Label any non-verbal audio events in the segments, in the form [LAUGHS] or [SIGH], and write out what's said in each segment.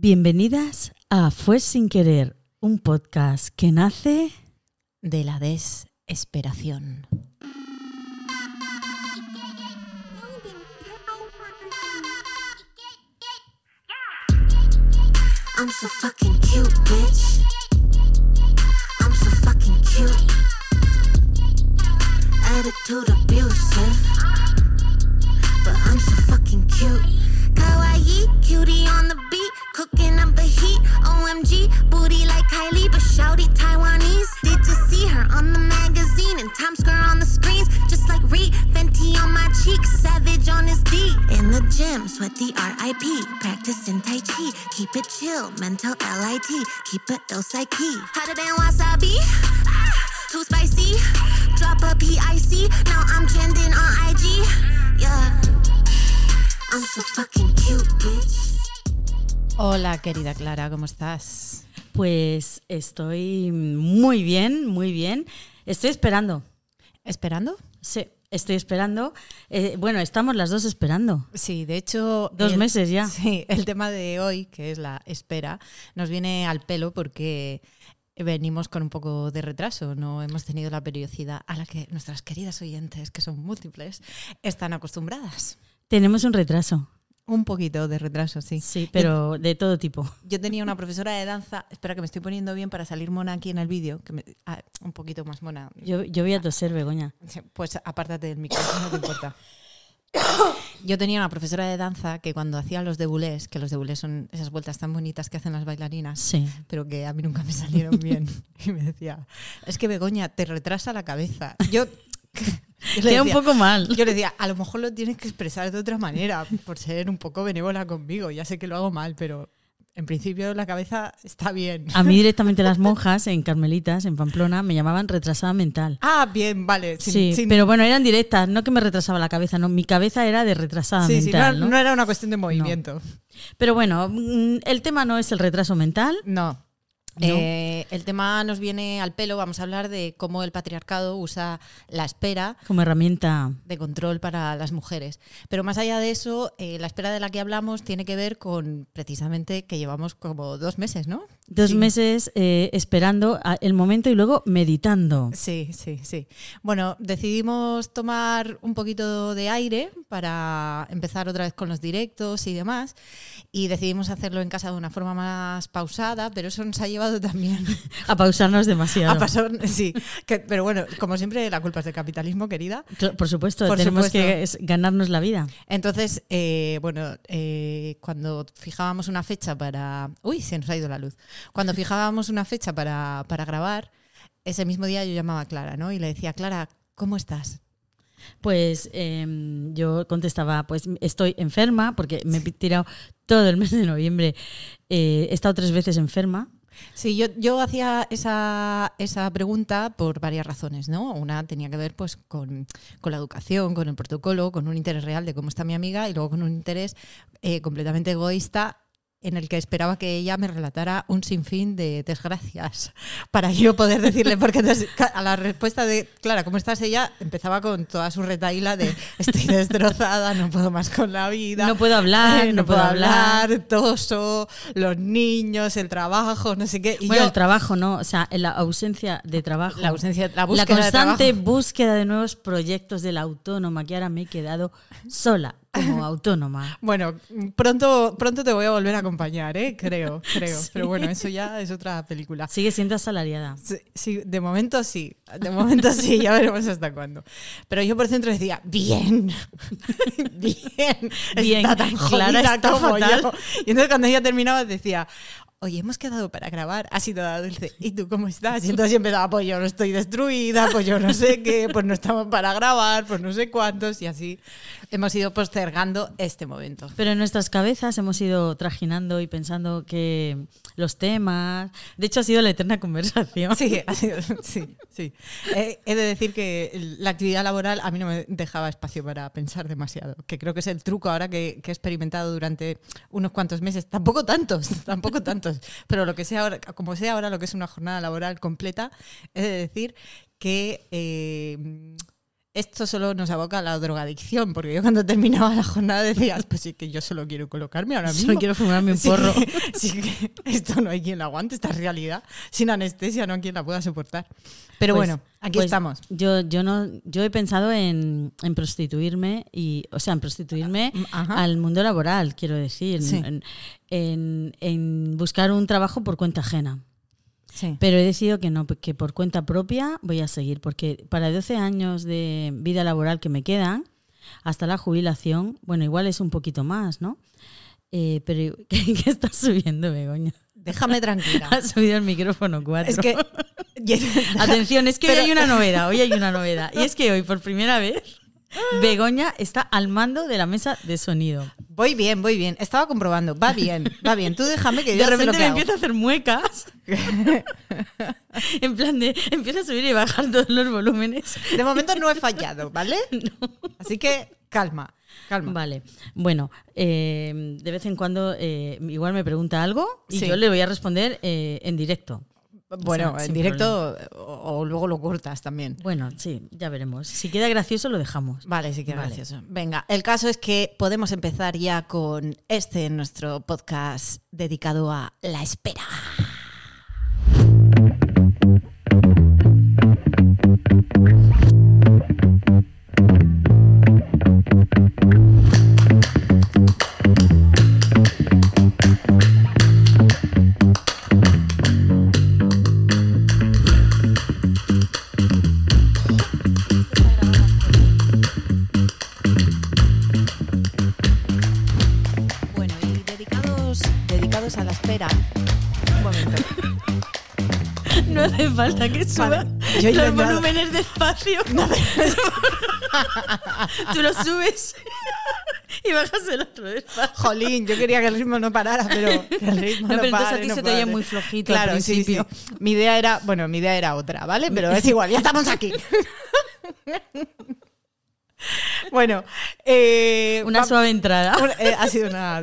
Bienvenidas a Fue sin querer, un podcast que nace de la desesperación. I'm so fucking cute, bitch. I'm so fucking cute. Attitude abusive. But I'm so fucking cute. Kawaii, cutie on the beat. Cooking up the heat. OMG, booty like Kylie, but shouty Taiwanese. Did you see her on the magazine and Times Square on the screens? Just like Reed, Fenty on my cheeks, Savage on his D. In the gym, sweat the RIP. Practicing Tai Chi, keep it chill. Mental LIT, keep it ill psyche. Hotter than wasabi. Ah, too spicy. Drop a PIC. Now I'm trending on IG. Yeah. I'm so fucking cute, bitch. Hola, querida Clara, ¿cómo estás? Pues estoy muy bien, muy bien. Estoy esperando. ¿Esperando? Sí, estoy esperando. Eh, bueno, estamos las dos esperando. Sí, de hecho... Dos el- meses ya. Sí, el tema de hoy, que es la espera, nos viene al pelo porque venimos con un poco de retraso. No hemos tenido la periodicidad a la que nuestras queridas oyentes, que son múltiples, están acostumbradas. Tenemos un retraso. Un poquito de retraso, sí. Sí, pero de todo tipo. [LAUGHS] Yo tenía una profesora de danza, espera que me estoy poniendo bien para salir mona aquí en el vídeo, que me- ah, un poquito más mona. Yo, yo voy a toser, Begoña. Pues apártate del micrófono, no te importa. Yo tenía una profesora de danza que cuando hacía los debulés, que los debulés son esas vueltas tan bonitas que hacen las bailarinas, Sí. pero que a mí nunca me salieron bien. [LAUGHS] Y me decía, es que Begoña, te retrasa la cabeza. Yo, [LAUGHS] Queda un decía- poco mal. yo le decía, a lo mejor lo tienes que expresar de otra manera, por ser un poco benévola conmigo. Ya sé que lo hago mal, pero en principio la cabeza está bien. A mí [LAUGHS] directamente las monjas en Carmelitas, en Pamplona, me llamaban retrasada mental. Ah, bien, vale. sin- sí, sin- pero bueno, eran directas, no que me retrasaba la cabeza, no, mi cabeza era de retrasada sí, sí, no, mental. ¿no? no era una cuestión de movimiento. Pero bueno, mm, el tema no es el retraso mental. No. No. Eh, el tema nos viene al pelo. Vamos a hablar de cómo el patriarcado usa la espera como herramienta. de control para las mujeres. Pero más allá de eso, eh, la espera de la que hablamos tiene que ver con precisamente que llevamos como dos meses, ¿no? Dos Sí. meses eh, esperando el momento y luego meditando. Sí, sí, sí. Bueno, decidimos tomar un poquito de aire para empezar otra vez con los directos y demás. Y decidimos hacerlo en casa de una forma más pausada, pero eso nos ha llevado también A pausarnos demasiado. a pasar. Sí, que- pero bueno, como siempre, la culpa es del capitalismo, querida. Por supuesto, Por tenemos supuesto. que es- ganarnos la vida. Entonces, eh, bueno, eh, cuando fijábamos una fecha para... Uy, se nos ha ido la luz. Cuando fijábamos una fecha para, para grabar, ese mismo día yo llamaba a Clara, ¿no? Y le decía, Clara, ¿cómo estás? Pues em, yo contestaba, pues estoy enferma porque me he tirado todo el mes de noviembre. Eh, he estado tres veces enferma. Sí, yo, yo hacía esa, esa pregunta por varias razones, ¿no? Una tenía que ver pues con, con la educación, con el protocolo, con un interés real de cómo está mi amiga y luego con un interés eh, completamente egoísta en el que esperaba que ella me relatara un sinfín de desgracias [LAUGHS] para yo poder decirle, porque entonces, a la respuesta de, Clara, ¿cómo estás? Ella empezaba con toda su retaíla de estoy [LAUGHS] destrozada, no puedo más con la vida. No puedo hablar, Eh, no puedo hablar. toso, los niños, el trabajo, no sé qué. Y bueno, yo, el trabajo, ¿no? O sea, la ausencia de trabajo. la ausencia, la la búsqueda de constante búsqueda de nuevos proyectos de la autónoma, que ahora me he quedado sola como [LAUGHS] autónoma. Bueno, pronto, pronto te voy a volver a acompañar, ¿eh? Creo, [LAUGHS] creo. Pero bueno, eso ya es otra película. Sigue siendo asalariada. Sí, sí, de momento sí, de momento sí, ya veremos hasta cuándo. Como Yo por dentro decía, bien, [LAUGHS] bien, Bien, está tan Clara está como fatal. yo. Y entonces cuando ella terminaba decía, oye, hemos quedado para grabar, ha sido la dulce, ¿y tú cómo estás? Y entonces empezaba, pues yo no estoy destruida, pues yo no sé qué, pues no estamos para grabar, pues no sé cuántos, y así hemos ido postergando este momento. Pero en nuestras cabezas hemos ido trajinando y pensando que los temas. De hecho, ha sido la eterna conversación. Sí, ha sido- sí, sí. Eh, he de decir que la actividad laboral a mí no me dejaba espacio para pensar demasiado, que creo que es el truco ahora que, que he experimentado durante unos cuantos meses. Tampoco tantos, tampoco tantos, pero lo que sea ahora, como sea ahora lo que es una jornada laboral completa, he de decir que eh, esto solo nos aboca a la drogadicción, porque yo cuando terminaba la jornada decía, pues sí que yo solo quiero colocarme ahora mismo. Solo quiero fumarme un Sí porro. que- [LAUGHS] Sí que esto no hay quien lo aguante, esta realidad. Sin anestesia no hay quien la pueda soportar. Pero Pues- bueno, aquí pues estamos. Yo, yo no, yo he pensado en, en prostituirme y, o sea, en prostituirme Ajá. al mundo laboral, quiero decir, Sí. en, en- en buscar un trabajo por cuenta ajena. Sí. Pero he decidido que no, que por cuenta propia voy a seguir, porque para 12 años de vida laboral que me quedan, hasta la jubilación, bueno, igual es un poquito más, ¿no? Eh, pero [LAUGHS] ¿qué, qué estás subiendo, Begoña? Déjame tranquila. [LAUGHS] Has subido el micrófono 4. es que. [LAUGHS] Atención, es que Pero- hoy hay una novedad, hoy hay una novedad. Y es que hoy, por primera vez, Begoña está al mando de la mesa de sonido. Voy bien, voy bien. Estaba comprobando. Va bien, va bien. Tú déjame que yo De ya sé lo repente que me hago. empieza a hacer muecas. [LAUGHS] en plan de, empieza a subir y bajar todos los volúmenes. De momento no he fallado, ¿vale? [LAUGHS] Así que calma, calma. Vale, bueno, eh, de vez en cuando eh, igual me pregunta algo y Sí. yo le voy a responder eh, en directo. Bueno, O sea, en directo o, o luego lo cortas también. Bueno, sí, ya veremos. Si queda gracioso, lo dejamos. Vale, sí que Vale. gracioso. Venga, el caso es que podemos empezar ya con este nuestro podcast dedicado a la espera. Que suba yo los volúmenes despacio. Tú los subes y bajas el otro despacio. Jolín, yo quería que el ritmo no parara, pero [LAUGHS] que el ritmo No, no, pero entonces a ti no se te oye muy flojito al Claro, sí, sí. principio. Mi idea era, bueno, mi idea era otra, ¿vale? Pero [LAUGHS] es igual, ya estamos aquí. [LAUGHS] bueno, eh, Una suave entrada. eh, ha sido una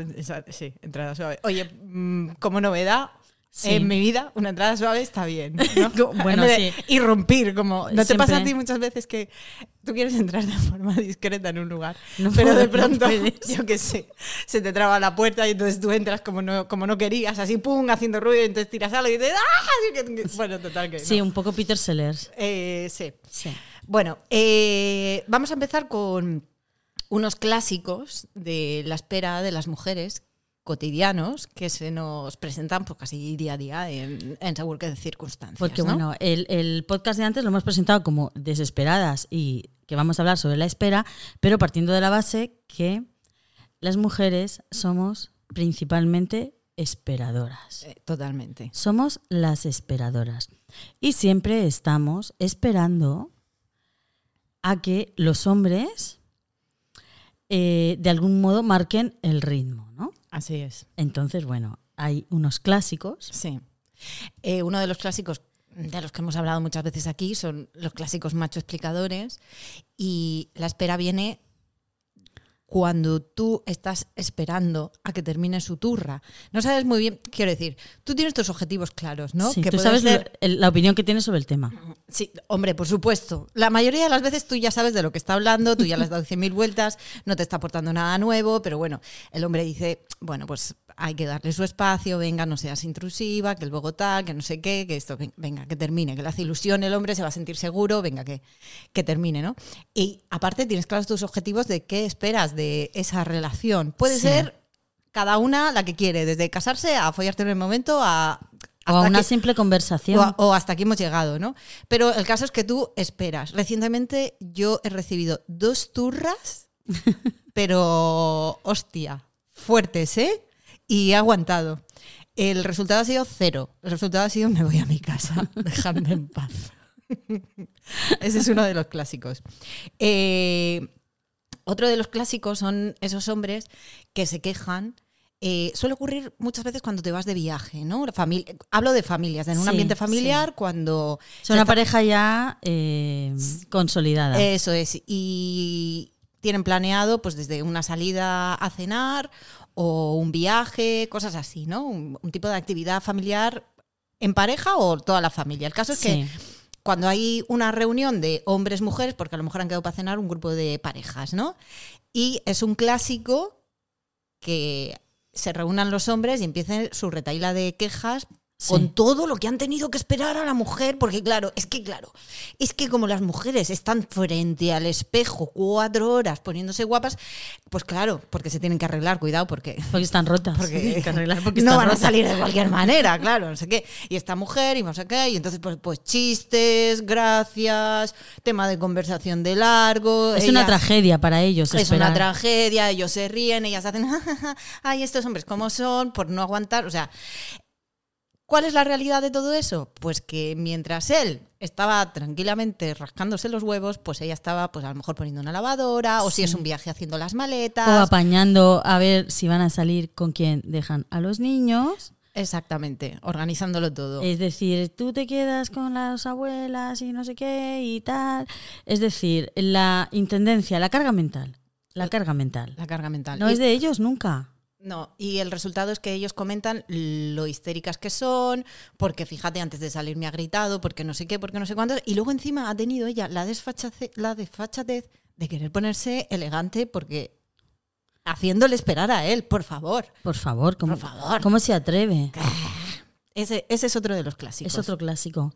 sí, entrada suave. Oye, mm, como novedad. Sí. En mi vida, una entrada suave está bien. ¿no? [LAUGHS] Bueno, sí. Irrumpir, como. ¿No te Siempre. pasa a ti muchas veces que tú quieres entrar de forma discreta en un lugar, No pero puedo, de pronto, [LAUGHS] yo qué sé, se te traba la puerta y entonces tú entras como no, como no querías, así pum, haciendo ruido, y entonces tiras algo y dices ¡ah! Y Bueno, total que. Sí, un poco Peter Sellers. Eh, sí. Sí. Bueno, eh, vamos a empezar con unos clásicos de la espera de las mujeres cotidianos que se nos presentan pues, casi día a día en, en según qué circunstancias. Porque ¿no? bueno, el, el podcast de antes lo hemos presentado como desesperadas y que vamos a hablar sobre la espera, pero partiendo de la base que las mujeres somos principalmente esperadoras. Eh, totalmente. Somos las esperadoras. Y siempre estamos esperando a que los hombres eh, de algún modo marquen el ritmo, ¿no? Así es. Entonces, bueno, hay unos clásicos. Sí. Eh, uno de los clásicos de los que hemos hablado muchas veces aquí son los clásicos macho explicadores y la espera viene cuando tú estás esperando a que termine su turra. No sabes muy bien, quiero decir, tú tienes tus objetivos claros, ¿no? Sí, que tú sabes la opinión que tienes sobre el tema. Sí, hombre, por supuesto. La mayoría de las veces tú ya sabes de lo que está hablando, tú ya le has dado 100.000 vueltas, no te está aportando nada nuevo, pero bueno, el hombre dice, bueno, pues hay que darle su espacio, venga, no seas intrusiva, que el Bogotá, que no sé qué, que esto, ven- venga, que termine, que le hace ilusión el hombre, se va a sentir seguro, venga, que, que termine, ¿no? Y aparte tienes claros tus objetivos de qué esperas de esa relación. Puede Sí. ser cada una la que quiere, desde casarse a follarte en el momento a... O a hasta una que- simple conversación. o, a- o hasta aquí hemos llegado, ¿no? Pero el caso es que tú esperas. Recientemente yo he recibido dos turras, [LAUGHS] pero hostia, fuertes, ¿eh? Y he aguantado. El resultado ha sido cero. El resultado ha sido me voy a mi casa, [LAUGHS] dejadme en paz. [LAUGHS] Ese es uno de los clásicos. Eh, otro de los clásicos son esos hombres que se quejan. eh, suele ocurrir muchas veces cuando te vas de viaje, ¿no? Famili- hablo de familias, en un Sí, ambiente familiar, cuando... Se una está- pareja ya eh, consolidada. Eso es. Y tienen planeado, pues, desde una salida a cenar o un viaje, cosas así, ¿no? Un, un tipo de actividad familiar en pareja o toda la familia. El caso es que. Cuando hay una reunión de hombres, mujeres, porque a lo mejor han quedado para cenar un grupo de parejas, ¿no? Y es un clásico que se reúnan los hombres y empiecen su retaila de quejas Sí. con todo lo que han tenido que esperar a la mujer, porque claro, es que claro, es que como las mujeres están frente al espejo cuatro horas poniéndose guapas, pues claro, porque se tienen que arreglar, cuidado, porque [LAUGHS] Porque están rotas. [LAUGHS] porque, Tienen que arreglar porque [LAUGHS] no van a salir de cualquier manera, claro, no sé qué. Y esta mujer y no sé qué, y entonces pues, pues chistes, gracias, tema de conversación de largo. Es una tragedia para ellos. es una esperar. tragedia, ellos se ríen, ellas hacen, ay, estos hombres cómo son, por no aguantar, o sea, ¿cuál es la realidad de todo eso? Pues que mientras él estaba tranquilamente rascándose los huevos, pues ella estaba, pues a lo mejor poniendo una lavadora, o si es un viaje haciendo las maletas. O apañando a ver si van a salir con quién dejan a los niños. Exactamente, organizándolo todo. Es decir, tú te quedas con las abuelas y no sé qué y tal. Es decir, la intendencia, la carga mental. La carga mental. la carga mental. No Y- es de ellos nunca. No, y el resultado es que ellos comentan lo histéricas que son, porque fíjate, antes de salir me ha gritado, porque no sé qué, porque no sé cuántos, y luego encima ha tenido ella la, la desfachatez de querer ponerse elegante porque haciéndole esperar a él, por favor. Por favor, ¿cómo, Por favor. ¿cómo se atreve? Ese, ese es otro de los clásicos. Es otro clásico.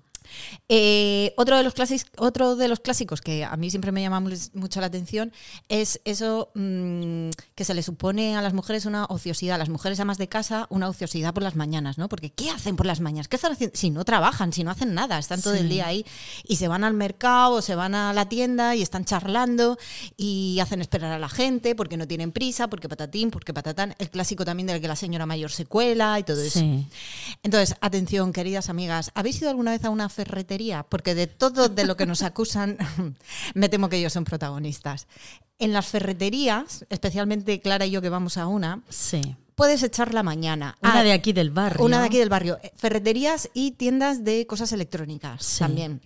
Eh, otro, de los clásicos, otro de los clásicos que a mí siempre me llama mu- mucho la atención es eso mm, que se le supone a las mujeres una ociosidad, a las mujeres amas de casa una ociosidad por las mañanas, ¿no? Porque ¿qué hacen por las mañanas? ¿Qué están haciendo? Si no trabajan, si no hacen nada, están todo Sí. el día ahí y se van al mercado o se van a la tienda y están charlando y hacen esperar a la gente porque no tienen prisa, porque patatín, porque patatán. El clásico también del que la señora mayor se cuela y todo eso. Sí. Entonces, atención, queridas amigas, ¿habéis ido alguna vez a una ferretería? Porque de todo de lo que nos acusan, [LAUGHS] me temo que ellos son protagonistas. En las ferreterías, especialmente Clara y yo que vamos a una, Sí. puedes echar la mañana. Una Ah, de aquí del barrio. Una de aquí del barrio. Ferreterías y tiendas de cosas electrónicas Sí. también.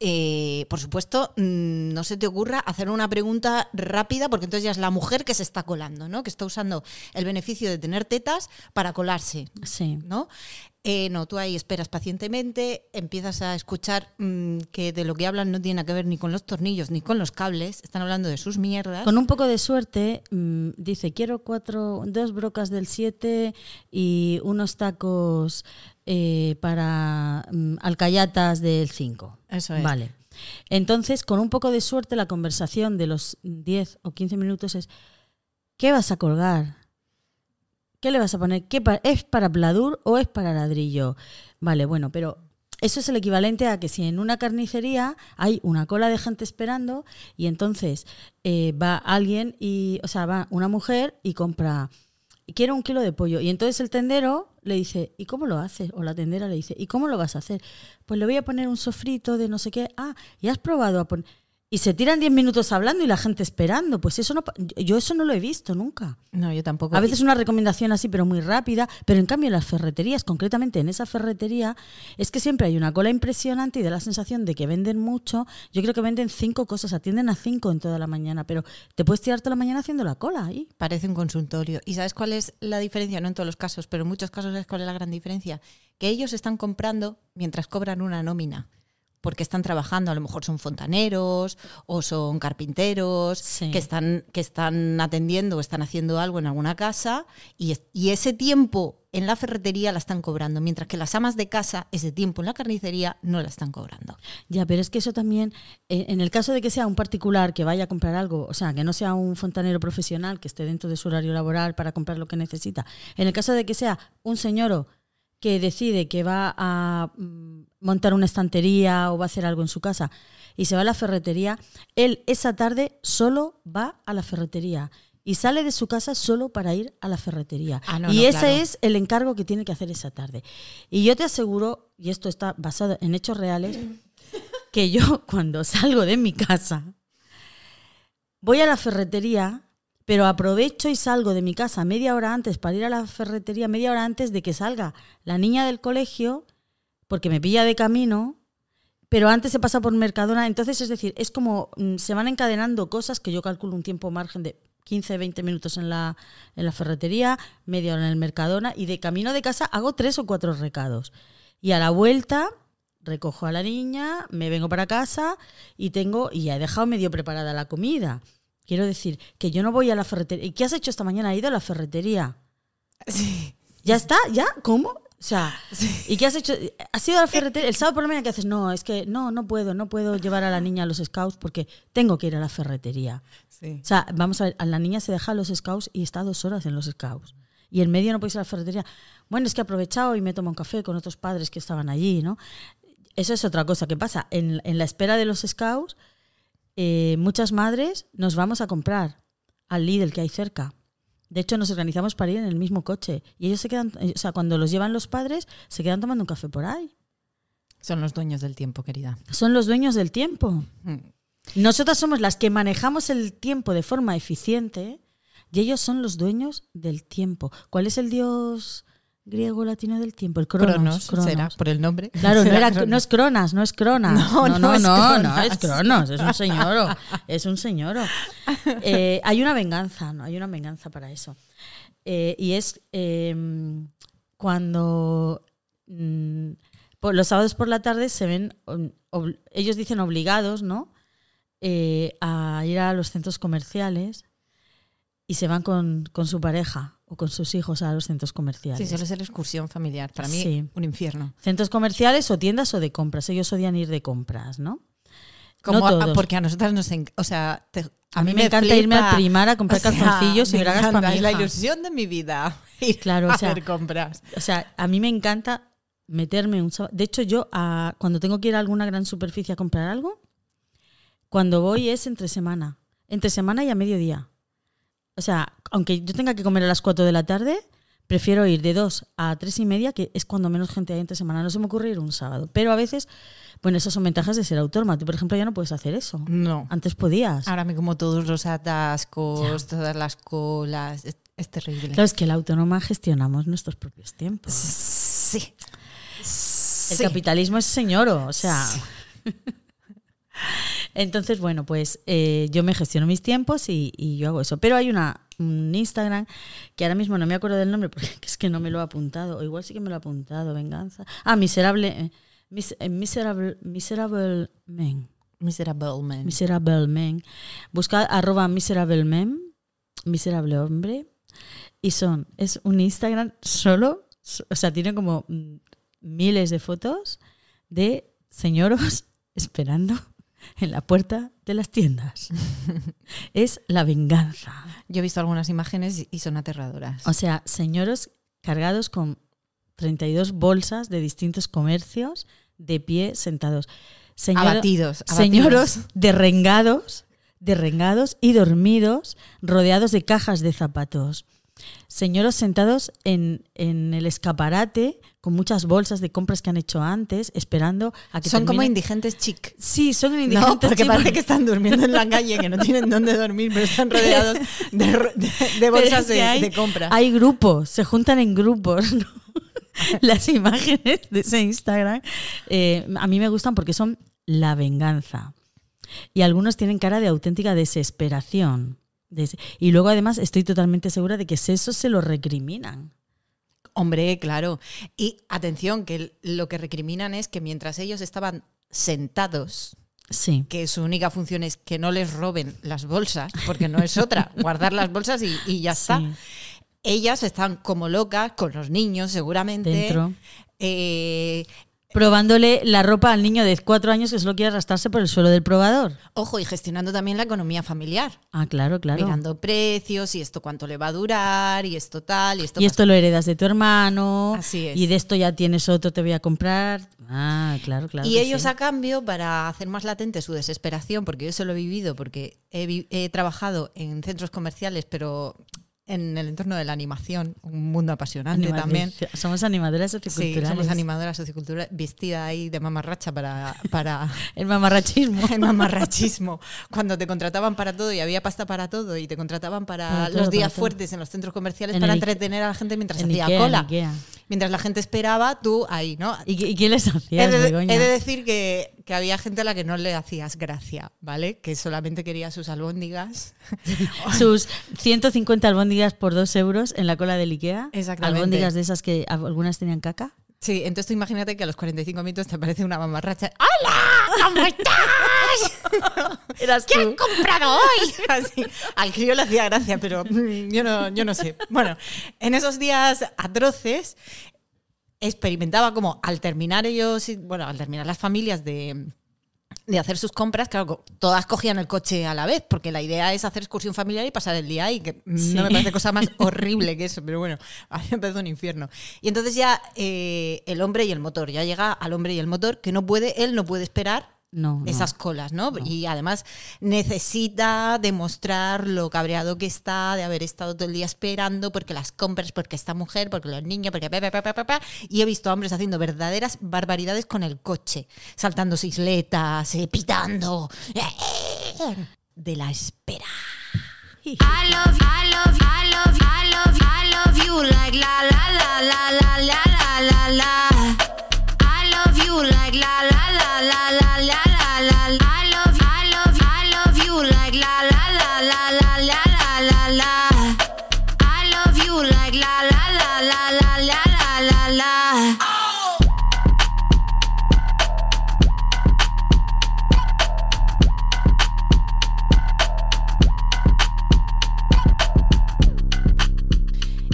Eh, por supuesto, mm, no se te ocurra hacer una pregunta rápida, porque entonces ya es la mujer que se está colando, ¿no? Que está usando el beneficio de tener tetas para colarse. Sí. ¿no? Eh, no, tú ahí esperas pacientemente, empiezas a escuchar mm, que de lo que hablan no tiene que ver ni con los tornillos ni con los cables, están hablando de sus mierdas. Con un poco de suerte, mm, dice, quiero cuatro, dos brocas del 7 y unos tacos eh, para mm, alcayatas del 5. Eso es. Vale. Entonces, con un poco de suerte, la conversación de los 10 o 15 minutos es, ¿qué vas a colgar? ¿Qué le vas a poner? ¿Qué ¿Es para pladur o es para ladrillo? Vale, bueno, pero eso es el equivalente a que si en una carnicería hay una cola de gente esperando y entonces eh, va alguien y, o sea, va una mujer y compra, quiero un kilo de pollo. Y entonces el tendero le dice, ¿y cómo lo haces? O la tendera le dice, ¿y cómo lo vas a hacer? Pues le voy a poner un sofrito de no sé qué. Ah, ¿y has probado a poner? Y se tiran 10 minutos hablando y la gente esperando. Pues eso no, yo eso no lo he visto nunca. No, yo tampoco. A veces una recomendación así, pero muy rápida. Pero en cambio en las ferreterías, concretamente en esa ferretería, es que siempre hay una cola impresionante y da la sensación de que venden mucho. Yo creo que venden cinco cosas, atienden a cinco en toda la mañana, pero te puedes tirar toda la mañana haciendo la cola ahí. Parece un consultorio. ¿Y sabes cuál es la diferencia? No en todos los casos, pero en muchos casos ¿sabes cuál es la gran diferencia? Que ellos están comprando mientras cobran una nómina. Porque están trabajando, a lo mejor son fontaneros o son carpinteros Sí. que, están, que están atendiendo o están haciendo algo en alguna casa y, y ese tiempo en la ferretería la están cobrando, mientras que las amas de casa ese tiempo en la carnicería no la están cobrando. Ya, pero es que eso también, eh, en el caso de que sea un particular que vaya a comprar algo, o sea, que no sea un fontanero profesional que esté dentro de su horario laboral para comprar lo que necesita, en el caso de que sea un señor que decide que va a mm, montar una estantería o va a hacer algo en su casa y se va a la ferretería, él esa tarde solo va a la ferretería y sale de su casa solo para ir a la ferretería. Ah, no, y no, ese claro. es el encargo que tiene que hacer esa tarde. Y yo te aseguro, y esto está basado en hechos reales, que yo [LAUGHS] cuando salgo de mi casa voy a la ferretería, pero aprovecho y salgo de mi casa media hora antes para ir a la ferretería, media hora antes de que salga la niña del colegio, porque me pilla de camino, pero antes se pasa por Mercadona. Entonces, es decir, es como mm, se van encadenando cosas que yo calculo un tiempo margen de 15, 20 minutos en la, en la ferretería, media hora en el Mercadona, y de camino de casa hago tres o cuatro recados. Y a la vuelta recojo a la niña, me vengo para casa y tengo y ya he dejado medio preparada la comida. Quiero decir que yo no voy a la ferretería. ¿Y qué has hecho esta mañana? ¿Has ido a la ferretería? Sí. ¿Ya está? ¿Ya? ¿Cómo? O sea, ¿y qué has hecho? ¿Has ido a la ferretería? El sábado por la mañana, ¿qué haces? No, es que no, no puedo, no puedo llevar a la niña a los scouts porque tengo que ir a la ferretería. Sí. O sea, vamos a ver, a la niña se deja a los scouts y está dos horas en los scouts. Y en medio no puedes ir a la ferretería. Bueno, es que he aprovechado y me tomo un café con otros padres que estaban allí, ¿no? Eso es otra cosa que pasa. En, en la espera de los scouts, eh, muchas madres nos vamos a comprar al Lidl que hay cerca. De hecho, nos organizamos para ir en el mismo coche. Y ellos se quedan, eh, o sea, cuando los llevan los padres, se quedan tomando un café por ahí. Son los dueños del tiempo, querida. Son los dueños del tiempo. Mm. Nosotras somos las que manejamos el tiempo de forma eficiente y ellos son los dueños del tiempo. ¿Cuál es el dios griego latino del tiempo? El Cronos. Cronos, Cronos. será, por el nombre. Claro, no, [LAUGHS] era, no es Cronas, no es Cronas. No, No, no no, es no, es Cronos, es un [LAUGHS] señoro. Es un señoro. Eh, hay una venganza, ¿no? Hay una venganza para eso. Eh, y es eh, cuando mm, por los sábados por la tarde se ven, ob- ellos dicen obligados, ¿no? Eh, a ir a los centros comerciales y se van con, con su pareja o con sus hijos a los centros comerciales. Sí, suele ser excursión familiar. Para mí, Sí. un infierno. Centros comerciales o tiendas o de compras. Ellos odian ir de compras, ¿no? Como No a- todos. porque a nosotras nos enc- o sea, te- A mí me encanta irme al Primar a comprar calzoncillos y bragas pa' encanta, mi Es la ilusión de mi vida. [LAUGHS] Ir Claro, o a sea, hacer compras. O sea, a mí me encanta meterme un sábado. De hecho, yo a- cuando tengo que ir a alguna gran superficie a comprar algo, cuando voy es entre semana. Entre semana y a mediodía. O sea, aunque yo tenga que comer a las 4 de la tarde, prefiero ir de 2 a 3 y media, que es cuando menos gente hay entre semana. No se me ocurre ir un sábado. Pero a veces, bueno, esas son ventajas de ser autónoma. Tú, por ejemplo, ya no puedes hacer eso. No. Antes podías. Ahora me como todos los atascos, todas las colas. Es, es terrible. Claro, es que la autónoma gestionamos nuestros propios tiempos. Sí. El Sí. capitalismo es señoro, o sea. [LAUGHS] Entonces, bueno, pues eh, yo me gestiono mis tiempos y, y yo hago eso. Pero hay una, un Instagram que ahora mismo no me acuerdo del nombre porque [LAUGHS] es que no me lo he apuntado. O igual sí que me lo he apuntado, venganza. Ah, miserable. eh, mis- eh, miserable, miserable men. Miserable man. Miserable men. Busca arroba miserable men, miserable hombre. Y son, es un Instagram solo, so- o sea, tiene como mm, miles de fotos de señoros [LAUGHS] esperando en la puerta de las tiendas. [LAUGHS] es la venganza. Yo he visto algunas imágenes y son aterradoras. O sea, señoros cargados con 32 bolsas de distintos comercios, de pie, sentados. Señor- abatidos, abatidos. Señoros derrengados, derrengados y dormidos, rodeados de cajas de zapatos. Señoros sentados en, en el escaparate con muchas bolsas de compras que han hecho antes, esperando a que Son como indigentes chic. Sí, son No, indigentes. porque sí, parece que están durmiendo en la calle, que no tienen dónde dormir, pero están rodeados de, bolsas es que de, hay, de compra. Hay grupos, se juntan en grupos. ¿no? [LAUGHS] Las imágenes de ese Instagram eh, a mí me gustan porque son la venganza. Y algunos tienen cara de auténtica desesperación. Des- y luego además estoy totalmente segura de que eso se lo recriminan. Hombre, claro. Y atención, que lo que recriminan es que mientras ellos estaban sentados, Sí. que su única función es que no les roben las bolsas, porque no es otra, [LAUGHS] guardar las bolsas y, y ya está. Sí. Ellas están como locas, con los niños seguramente. Dentro. Eh, Probándole la ropa al niño de cuatro años que solo quiere arrastrarse por el suelo del probador. ojo, y gestionando también la economía familiar. Ah, claro, claro. Mirando precios y esto cuánto le va a durar y esto tal y esto Y esto lo heredas de tu hermano. Así es. Y de esto ya tienes otro, te voy a comprar. Ah, claro, claro. y ellos sí. a cambio, para hacer más latente su desesperación, porque yo eso lo he vivido, porque he, vi- he trabajado en centros comerciales, pero en el entorno de la animación, un mundo apasionante también. [LAUGHS] Somos animadoras Sí, socioculturales. somos animadoras socioculturales, vestida ahí de mamarracha para, para [LAUGHS] El mamarrachismo. [LAUGHS] el mamarrachismo. Cuando te contrataban para todo y había pasta para todo y te contrataban para, Para todo, los días para todo. fuertes en los centros comerciales En para entretener a la gente mientras En hacía Ikea, en cola. Ikea. Mientras la gente esperaba, tú ahí, ¿no? ¿Y, qué les He de, Begoña? he de decir que, que había gente a la que no le hacías gracia, ¿vale? Que solamente quería sus albóndigas. [LAUGHS] Sus 150 albóndigas por 2 euros en la cola del Ikea. Exactamente. Albóndigas de esas que algunas tenían caca. Sí, entonces tú imagínate que a los 45 minutos te aparece una mamarracha. ¡Hola! ¿Cómo estás? [LAUGHS] Eras ¿Qué han comprado hoy? [LAUGHS] Así, al crío le hacía gracia, pero mm, yo no, yo no sé. Bueno, en esos días atroces experimentaba como al terminar ellos, bueno, al terminar las familias de, de hacer sus compras, claro, todas cogían el coche a la vez, porque la idea es hacer excursión familiar y pasar el día ahí, que Sí. no me parece cosa más [LAUGHS] horrible que eso, pero bueno, a mí me parece un infierno. Y entonces ya eh, el hombre y el motor, ya llega al hombre y el motor, que no puede, él no puede esperar No, no. esas colas, ¿no? Y además necesita demostrar lo cabreado que está de haber estado todo el día esperando porque las compras, porque esta mujer, porque los niños, porque pa, pa, pa, pa, pa, pa. y he visto hombres haciendo verdaderas barbaridades con el coche, saltando isletas, eh, pitando de la espera. I love, I love, I love, I love, I love you like la la la la la la la la la.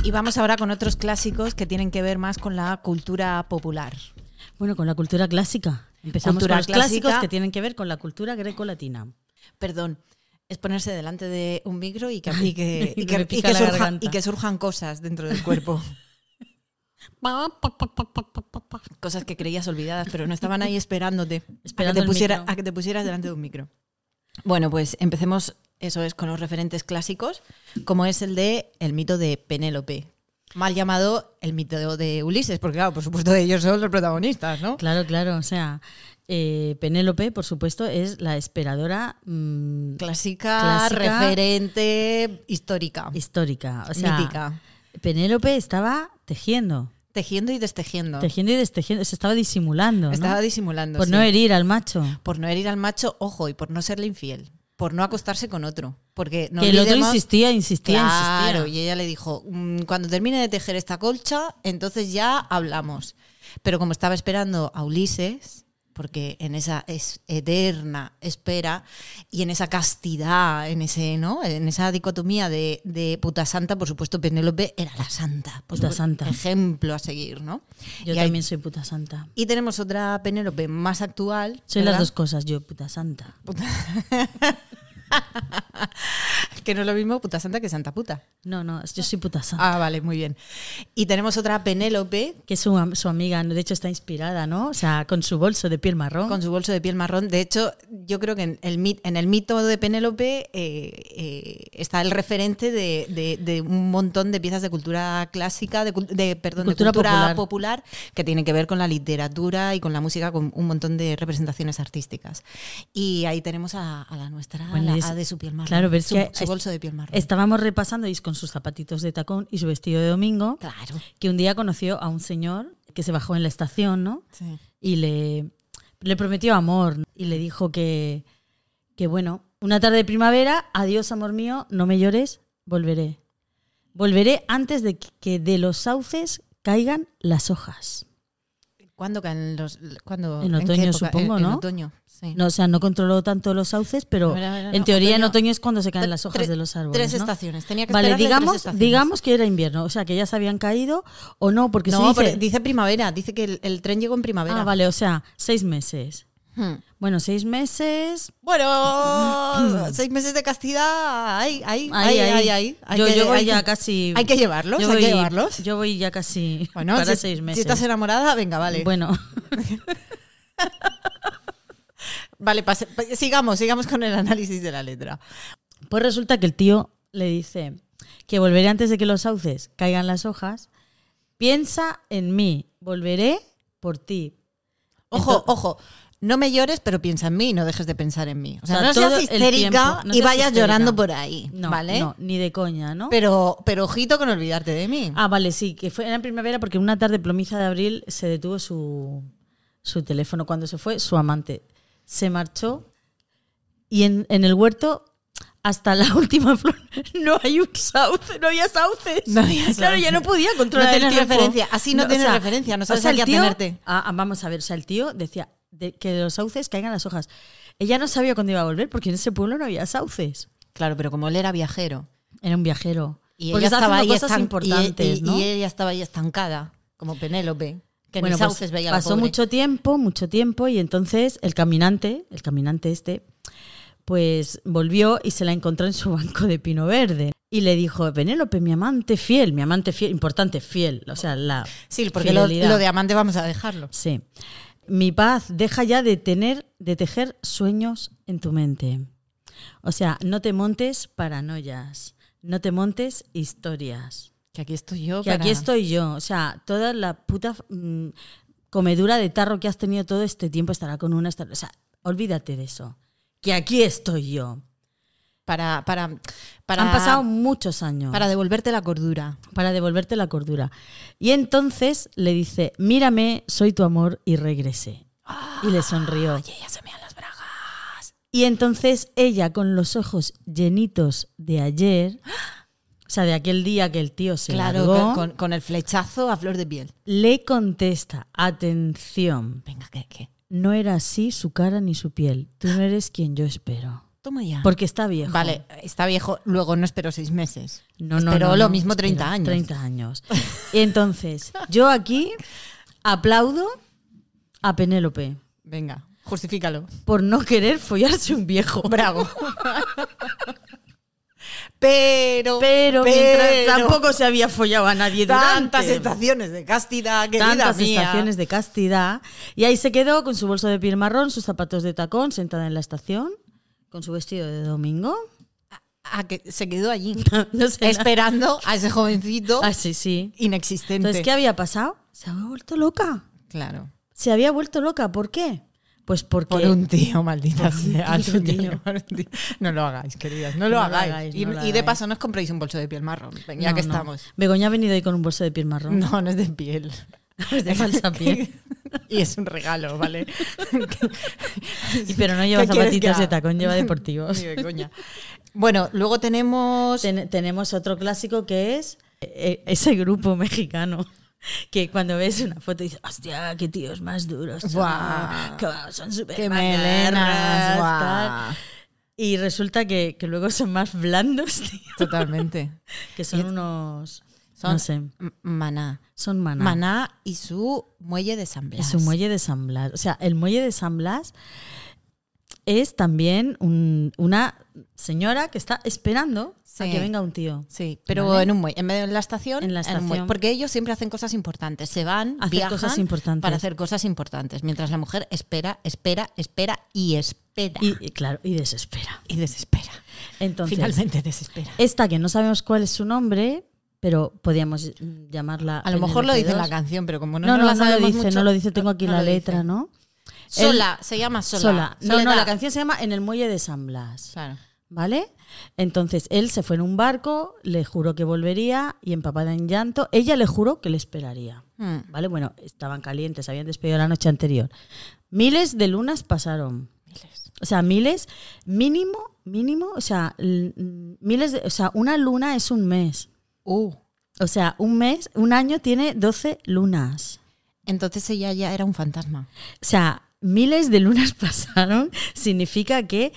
Y vamos ahora con otros clásicos que tienen que ver más con la cultura popular. Bueno, con la cultura clásica. Empezamos Cultura con los clásica. clásicos que tienen que ver con la cultura greco-latina. Perdón, es ponerse delante de un micro y que, y que, [LAUGHS] y Y que- y surjan cosas dentro del cuerpo. [LAUGHS] cosas que creías olvidadas, pero no estaban ahí esperándote, Esperando a, que te pusiera- micro. a que te pusieras delante de un micro. Bueno, pues empecemos, eso es, con los referentes clásicos, como es el de el mito de Penélope. Mal llamado el mito de Ulises, porque claro, por supuesto ellos son los protagonistas, ¿no? Claro, claro. O sea, eh, Penélope, por supuesto, es la esperadora mm, Clásica, Clásica. referente, histórica, histórica. O sea, mítica. Penélope estaba tejiendo. Tejiendo y destejiendo. Tejiendo y destejiendo. Se estaba disimulando. ¿no? Estaba disimulando. Por sí. no herir al macho. por no herir al macho, ojo, y por no serle infiel. Por no acostarse con otro. Porque no que el otro insistía, insistía, Claro, insistía. y ella le dijo, "Mm, cuando termine de tejer esta colcha, entonces ya hablamos. Pero como estaba esperando a Ulises, porque en esa es eterna espera y en esa castidad, en ese, ¿no? En esa dicotomía de, de puta santa, por supuesto, Penélope era la santa. Puta supuesto, santa. Ejemplo a seguir, ¿no? Yo Y hay- también soy puta santa. y tenemos otra Penélope más actual. Soy ¿verdad? las dos cosas, yo puta santa. [LAUGHS] [LAUGHS] Que no es lo mismo puta santa que santa puta. No, no, yo soy puta santa. Ah, vale, muy bien. Y tenemos otra Penélope Que es su, su amiga, de hecho está inspirada, ¿no? O sea, con su bolso de piel marrón. con su bolso de piel marrón. De hecho, yo creo que en el, mit- en el mito de Penélope eh, eh, está el referente de, de- de un montón de piezas de cultura clásica, de, de, perdón, de Cultura cultura, popular. popular. que tienen que ver con la literatura y con la música, con un montón de representaciones artísticas. Y ahí tenemos a, a la nuestra, Bueno, la- es- a de su piel marrón. Claro, ves su, que su es- bolso de piel marrón. Estábamos repasando y con sus zapatitos de tacón y su vestido de domingo, Claro. que un día conoció a un señor que se bajó en la estación, ¿no? Sí. Y le, le prometió amor y le dijo que, que, bueno, una tarde de primavera, adiós amor mío, no me llores, volveré. Volveré antes de que de los sauces caigan las hojas. ¿Cuándo caen los.? Cuándo, En otoño, supongo, En- en ¿no? otoño, sí. No, o sea, no controló tanto los sauces, pero en no, teoría en otoño- es cuando se caen las hojas de los árboles. Tres ¿no? estaciones. Tenía que Vale, tres digamos, estaciones. digamos que era invierno, o sea, que ya se habían caído o no, porque no, se dice... pero dice primavera. Dice que el, el tren llegó en primavera. Ah, vale, o sea, seis meses. Hmm. Bueno, seis meses... Bueno, seis meses de castidad. Hay, hay, Ahí, hay, ahí. hay, hay. Hay yo, que- yo voy hay ya casi... Hay que llevarlos, yo hay voy, que llevarlos. Yo voy ya casi Bueno, para si, seis meses. si estás enamorada, venga, vale. Bueno, [LAUGHS] Vale, pase- pa- sigamos, sigamos con el análisis de la letra. pues resulta que el tío le dice que volveré antes de que los sauces caigan las hojas. Piensa en mí, volveré por ti. Ojo, Entonces- ojo. No me llores, pero piensa en mí y no dejes de pensar en mí. O sea, O sea, no seas histérica tiempo, no y vayas histérica. llorando por ahí. No, ¿Vale? no, ni de coña, ¿no? Pero, pero ojito con olvidarte de mí. Ah, vale, sí, que fue en primavera porque una tarde plomiza de abril se detuvo su, su teléfono. Cuando se fue, su amante se marchó y en, en el huerto hasta la [LAUGHS] última flor no hay un sauce, no había sauces. No había Claro, sauces. ya no podía controlar No el tiempo. referencia, así no tienes referencia, no sabes a el qué tío- atenerte. Ah, ah, vamos a ver, o sea, el tío decía de que de los sauces caigan las hojas. Ella no sabía cuándo iba a volver porque en ese pueblo no había sauces. Claro, pero como él era viajero Era un viajero. y Porque ella estaba ahí cosas estan- importantes, y, y- ¿no? y ella estaba ahí estancada, como Penélope, que Bueno, ni pues sauces veía la pasó mucho tiempo, mucho tiempo, y entonces el caminante, el caminante este, pues volvió y se la encontró en su [LAUGHS] banco de pino verde. Y le dijo, Penélope, mi amante fiel, mi amante fiel, importante, fiel, o sea, la Sí, porque lo, lo de amante vamos a dejarlo. Sí. Mi paz, deja ya de tener, de tejer sueños en tu mente. O sea, no te montes paranoias, no te montes historias. Que aquí estoy yo. Que para- aquí estoy yo. O sea, toda la puta mm, comedura de tarro que has tenido todo este tiempo estará con una. estará- o sea, olvídate de eso. Que aquí estoy yo. Para, para, para, Han pasado muchos años para devolverte la cordura. para devolverte la cordura. Y entonces le dice: Mírame, soy tu amor, y regresé. Y le sonrió. Oye, ya se me las bragas. Y entonces ella, con los ojos llenitos de ayer, o sea, de aquel día que el tío se Claro, largó, con, con el flechazo a flor de piel. le contesta: Atención. Venga, ¿qué? qué? No era así su cara ni su piel. Tú no eres quien yo espero. Toma ya. Porque está viejo. Vale, está viejo, luego no esperó seis meses. No, no, no, lo mismo espera, 30 años. 30 años. Y entonces, yo aquí aplaudo a Penélope Venga, justifícalo. por no querer follarse un viejo. Bravo. [LAUGHS] pero, Pero, mientras tampoco se había follado a nadie tantas durante. estaciones de castidad, querida tantas mía. estaciones de castidad. Y ahí se quedó con su bolso de piel marrón, sus zapatos de tacón, sentada en la estación, con su vestido de domingo. Ah, que se quedó allí, [LAUGHS] no sé. esperando a ese jovencito Ah, sí, sí. inexistente. Entonces, ¿qué había pasado? Se había vuelto loca. Claro. Se había vuelto loca. ¿Por qué? Pues porque. Por un tío, maldita un sea. tío, [LAUGHS] tío. Por un tío. No lo hagáis, queridas. No No lo lo hagáis. y, no lo y de paso no os compréis un bolso de piel marrón. Ya No, que estamos. Begoña ha venido hoy con un bolso de piel marrón. No, no es de piel. De falsa piel. [LAUGHS] [LAUGHS] y es un regalo, ¿vale? [LAUGHS] Y- pero no lleva ¿Qué quieres zapatitos de tacón, lleva deportivos. De coña. Bueno, luego tenemos. Ten- tenemos otro clásico que es eh, ese grupo mexicano. Que cuando ves una foto dices, hostia, qué tíos más duros. son, que son súper ¡Qué macarras, melenas! tal". guau. Y resulta que, que luego son más blandos, tío, Totalmente. que son Y- unos. Son no sé, Maná. Son maná. Maná y su muelle de San Blas. Es un muelle de San Blas. O sea, el muelle de San Blas es también un- una señora que está esperando a que venga un tío. Sí, pero ¿Vale? en un muelle. En vez de en la estación, En la un muelle. estación. porque ellos siempre hacen cosas importantes. Se van, Hacer viajan cosas importantes. para hacer cosas importantes. Mientras la mujer espera, espera, espera y espera. Y, y claro, y desespera. y desespera. Entonces, Finalmente desespera. esta que no sabemos cuál es su nombre, pero podíamos llamarla. A lo mejor lo dice la canción, pero como no, No, no, la no, lo dice, mucho, no lo dice. Tengo aquí no la dice. letra, ¿no? Sola, se llama Sola. Sola. No, no, la canción se llama En el muelle de San Blas. Claro. ¿Vale? Entonces él se fue en un barco, le juró que volvería y empapada en llanto, ella le juró que le esperaría. Mm. ¿Vale? Bueno, estaban calientes, habían despedido la noche anterior. Miles de lunas pasaron. Miles. O sea, miles, mínimo, mínimo, o sea, miles de, o sea, una luna es un mes. Uh. O sea, un mes, un año tiene 12 lunas. Entonces ella ya era un fantasma. O sea, miles de lunas [LAUGHS] pasaron, significa que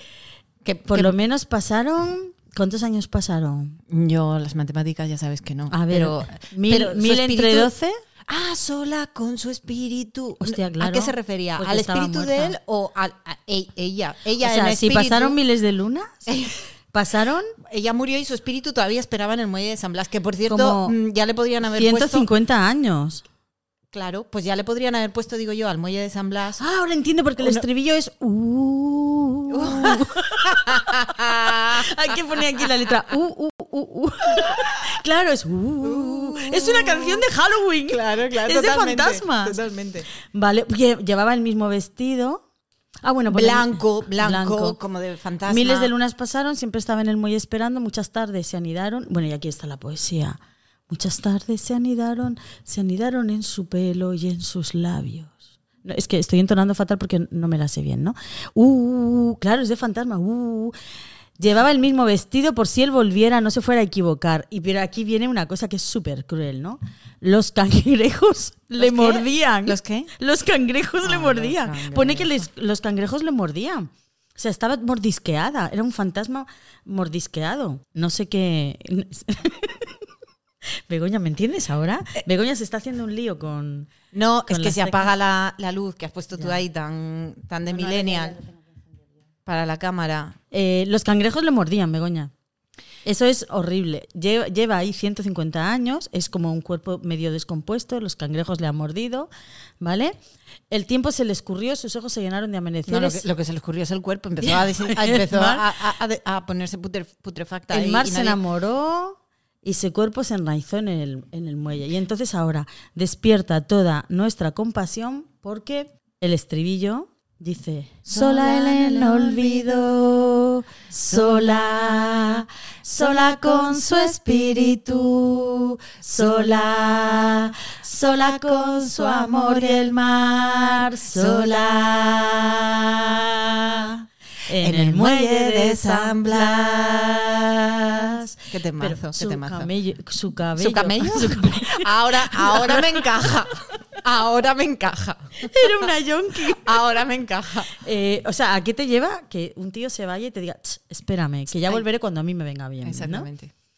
Que, por que- lo menos pasaron, ¿cuántos años pasaron? Yo las matemáticas ya sabes que no. A ver, pero, mil, pero entre 12. Ah, sola con su espíritu. Hostia, ¿A claro, qué se refería? porque ¿Al espíritu de él o a, e- ella? Ella o sea, si espíritu- pasaron miles de lunas, [LAUGHS] pasaron Ella murió y su espíritu todavía esperaba en el muelle de San Blas, que por cierto Como mm, ya le podrían haber puesto... 150 años. Claro, pues ya le podrían haber puesto, digo yo, al muelle de San Blas. Ah, ahora entiendo porque el estribillo es. Uh. [LAUGHS] Hay que poner aquí la letra. Uh, uh, uh, uh. Claro, es. Uh. Es una canción de Halloween. Claro, claro. Es de fantasmas. Totalmente. Vale, lle- llevaba el mismo vestido. Ah, bueno, Blanco, blanco, Blanco. como de fantasma. Miles de lunas pasaron, siempre estaba en el muelle esperando, muchas tardes se anidaron. Bueno, y aquí está la poesía. Muchas tardes se anidaron, se anidaron en su pelo y en sus labios. No, es que estoy entonando fatal porque no me la sé bien, ¿no? Uh, claro, es de fantasma. Uh. Llevaba el mismo vestido por si él volviera, no se fuera a equivocar. Y pero aquí viene una cosa que es súper cruel, ¿no? Los cangrejos le qué? mordían. ¿Los qué? Los cangrejos Ah, le los mordían. Pone que les- los cangrejos le mordían. O sea, estaba mordisqueada. Era un fantasma mordisqueado. No sé qué. [LAUGHS] Begoña, ¿me entiendes ahora? Begoña se está haciendo un lío con. No, Con es que se apaga la, la luz que has puesto tú Ya. ahí tan, tan de millennial para la cámara. Eh, los cangrejos le mordían, Begoña. Eso es horrible. Lleva, lleva ahí 150 años, es como un cuerpo medio descompuesto, los cangrejos le han mordido, ¿vale? El tiempo se le escurrió, sus ojos se llenaron de No, lo, amaneceres. que, lo que se le ocurrió es el cuerpo, empezó [LAUGHS] a, a- empezó a, a- a de- a ponerse putre- putrefacta. el y- mar y se nadie- enamoró y su cuerpo se enraizó en el, en el muelle. Y entonces ahora despierta toda nuestra compasión porque el estribillo dice, sola en el olvido, sola, sola con su espíritu, sola, sola con su amor y el mar, sola. En el muelle de San Blas. Qué temazo, Pero qué su, temazo. camello, su cabello. ¿Su camello? [LAUGHS] su camello. Ahora, ahora me encaja. Ahora me encaja. Era una yonki. Ahora me encaja. Eh, o sea, ¿a qué te lleva que un tío se vaya y te diga, "Ch, espérame, que ya Ay. volveré cuando a mí me venga bien? ¿no?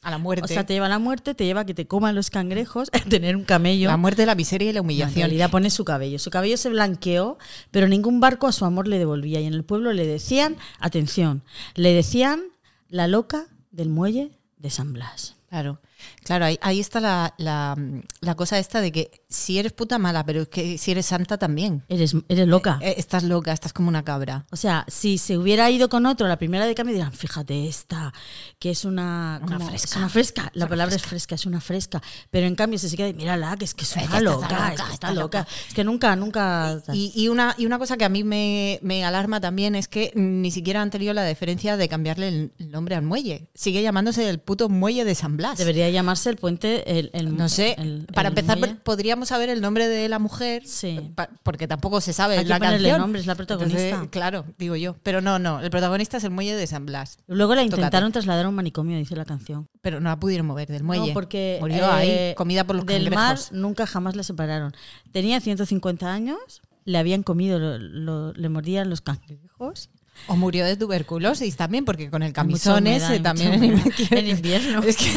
A la muerte. O sea, te lleva a la muerte, te lleva a que te coman los cangrejos, [LAUGHS] a tener un camello. la muerte, la miseria y la No, en humillación. realidad pone su cabello. Su cabello se blanqueó, pero ningún barco a su amor le devolvía. Y en el pueblo le decían, atención, le decían la loca del muelle de San Blas. Claro, claro, ahí, ahí está la, la, la cosa esta de que si eres puta mala, pero es que si eres santa también. Eres, eres loca. Eh, estás loca, estás como una cabra. O sea, si se hubiera ido con otro la primera de cambio, dirán, fíjate esta, que es una, Una como- fresca. es una fresca. La palabra es fresca, es una fresca. Pero en cambio, se queda, mírala, que es que es una está loca, loca, es que está loca. loca. Es que nunca, nunca. Y, y una, y una cosa que a mí me, me alarma también es que ni siquiera han tenido la deferencia de cambiarle el, nombre al muelle. Sigue llamándose el puto muelle de San Blas. Debería llamarse el puente. El, el- No sé, el- para el empezar muelle. podríamos saber el nombre de la mujer, Sí. pa- porque tampoco se sabe Hay que la ponerle canción. nombre, es la protagonista. Entonces, claro, digo yo. Pero no, no, el protagonista es el muelle de San Blas. Luego la Tócate. intentaron trasladar a un manicomio, dice la canción. Pero no la pudieron mover del muelle. No, porque Murió eh, ahí, comida por los del mar cangrejos. nunca jamás la separaron. Tenía 150 años, le habían comido, lo- lo- le mordían los cangrejos. O murió de tuberculosis también, porque con el camisón humedad, ese también. En invierno. [LAUGHS] Es que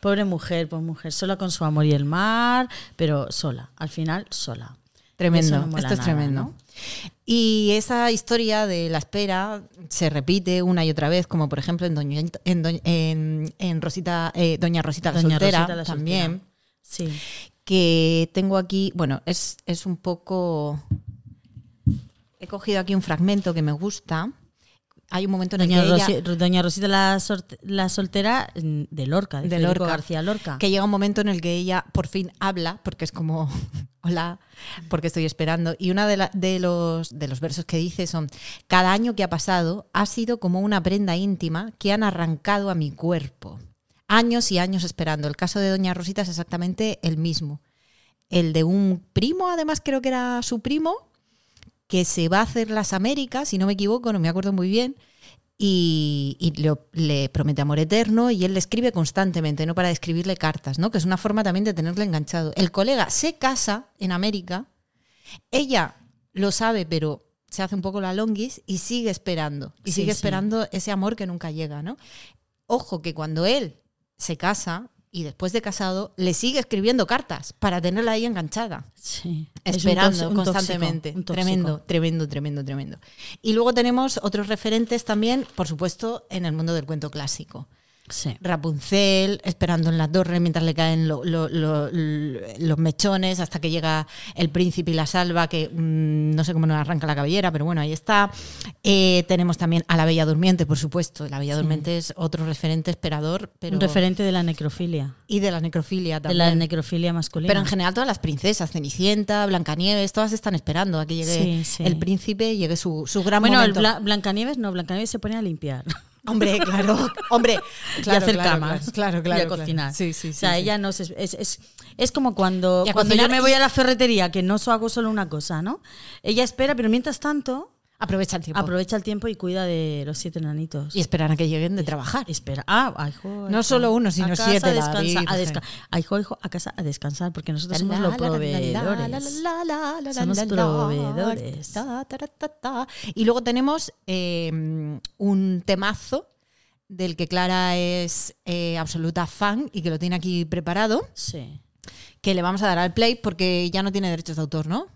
Pobre mujer, pobre mujer, sola con su amor y el mar, pero sola, al final sola. tremendo, no esto es nada, tremendo. ¿no? Y esa historia de la espera se repite una y otra vez, como por ejemplo en Doña, en, Doña- en- en Rosita, eh, Doña Rosita la Doña soltera Rosita la también. soltera. Sí. que tengo aquí, bueno, es, es un poco... He cogido aquí un fragmento que me gusta. Hay un momento en el que ella- Doña Rosita la, sorte- la soltera mm, de Lorca, de, Lorca. García Lorca. que llega un momento en el que ella por fin habla, porque es como, [LAUGHS] hola, porque estoy esperando. Y uno de, la- de, los, de los versos que dice son, cada año que ha pasado ha sido como una prenda íntima que han arrancado a mi cuerpo. Años y años esperando. El caso de Doña Rosita es exactamente el mismo. El de un primo, además creo que era su primo, que se va a hacer las Américas, si no me equivoco, no me acuerdo muy bien, y, y le, le promete amor eterno y él le escribe constantemente, no para escribirle cartas, ¿no? que es una forma también de tenerle enganchado. El colega se casa en América, ella lo sabe, pero se hace un poco la longuis y sigue esperando, y Sí, sigue sí. esperando ese amor que nunca llega. ¿no? Ojo que cuando él se casa y después de casado, le sigue escribiendo cartas para tenerla ahí enganchada Sí. Un esperando un tóxico, constantemente. un tóxico. tremendo, tremendo, tremendo, tremendo. Y luego tenemos otros referentes también, por supuesto, en el mundo del cuento clásico. Sí. Rapunzel, esperando en la torre mientras le caen lo- lo- lo- lo- los mechones hasta que llega el príncipe y la salva, que mm, no sé cómo nos arranca la cabellera, pero bueno, ahí está. Eh, tenemos también a la Bella Durmiente, por supuesto. La Bella Sí. Durmiente es otro referente esperador, pero Un referente de la necrofilia, y de la necrofilia de también. la necrofilia masculina. Pero en general todas las princesas, Cenicienta, Blancanieves, todas están esperando a que llegue Sí, el príncipe, llegue su, su gran bueno, momento. Bla- Blancanieves no, Blancanieves se pone a limpiar Hombre, [LAUGHS] claro, hombre, y claro, a hacer claro, camas claro, claro, y a cocinar. Sí, sí, sí, o sea, ella no se- es, es, es como cuando, Y cuando yo me y- voy a la ferretería, que no so- hago solo una cosa, ¿no? Ella espera, pero mientras tanto Aprovecha el tiempo. Aprovecha el tiempo y cuida de los siete enanitos. y esperan a que lleguen de trabajar. Espera. Ah, ay, jo, No ay, solo jo. uno, sino A casa siete, a descansar. A, desca- ay, jo, hijo, a casa a descansar, porque nosotros somos los proveedores. Somos proveedores. Y luego tenemos eh, un temazo del que Clara es eh, absoluta fan y que lo tiene aquí preparado, Sí. que le vamos a dar al play porque ya no tiene derechos de autor, ¿no?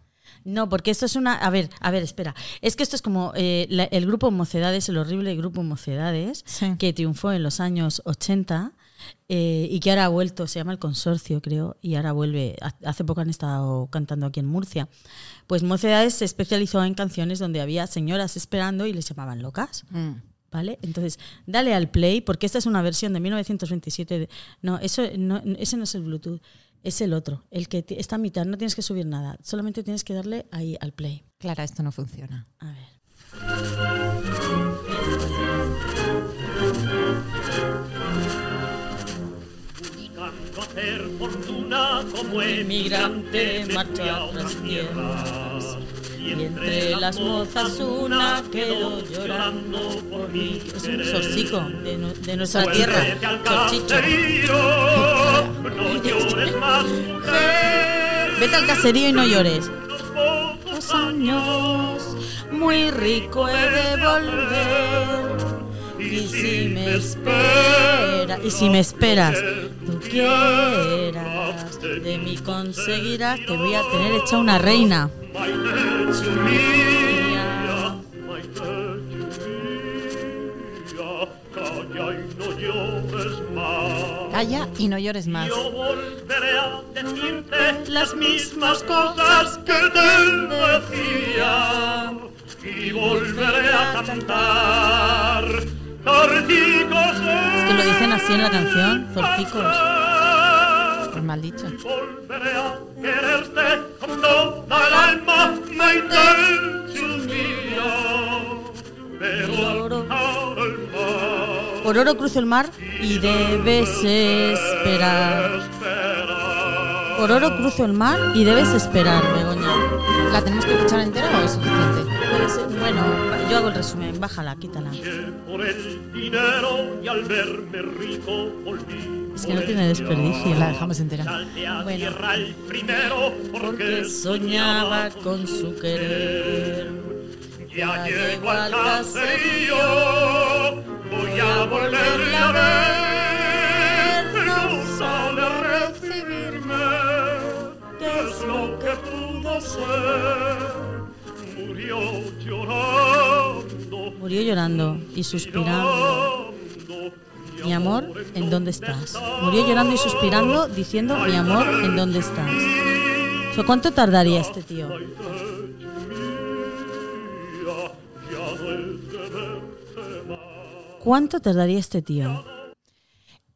No, porque esto es una. A ver, a ver, espera. Es que esto es como eh, la- el grupo Mocedades, el horrible grupo Mocedades, Sí. que triunfó en los años 80 eh, y que ahora ha vuelto, se llama el Consorcio, creo, y ahora vuelve. Ha- Hace poco han estado cantando aquí en Murcia. Pues Mocedades se especializó en canciones donde había señoras esperando y les llamaban locas. ¿Vale? Entonces, dale al play, porque esta es una versión de 1927. de- no, eso no, ese no es el Bluetooth, es el otro, el que está a mitad, no tienes que subir nada, solamente tienes que darle ahí al play. Clara, esto no funciona. A ver. Buscando hacer fortuna como Emigrante emigrante marcha a otras otras tierras, tierras Y entre las mozas una quedó llorando por mí. Es un sorcico de, nu- de nuestra tierra. Sorchicho. no llores más, mujer. Vete al caserío y no llores. Dos años, muy rico he de volver. Y si me espera, y si me esperas, tú quieras, de mí conseguirás, te voy a tener hecha una reina. Maite mía, Maite mía, calla y no llores más. Calla y no llores más. Yo volveré a decirte las mismas cosas que te decía y volveré a cantar. Torticos Es que lo dicen así en la canción, zorcicos. Pues mal dicho. Por oro cruzo el mar y debes esperar. esperar. Por oro cruzo el mar y debes esperar, Begoña. ¿La tenemos que escuchar entera o es suficiente? Bueno, yo hago el resumen, bájala, quítala. Es que no tiene desperdicio. La dejamos entera. Bueno. Porque soñaba con su querer. Ya llego al al caserío, voy a volverle a ver, Murió llorando, y suspirando. Mi amor, ¿en dónde estás? Murió llorando y suspirando, diciendo, mi amor, ¿en dónde estás? O sea, ¿Cuánto tardaría este tío? ¿Cuánto tardaría este tío?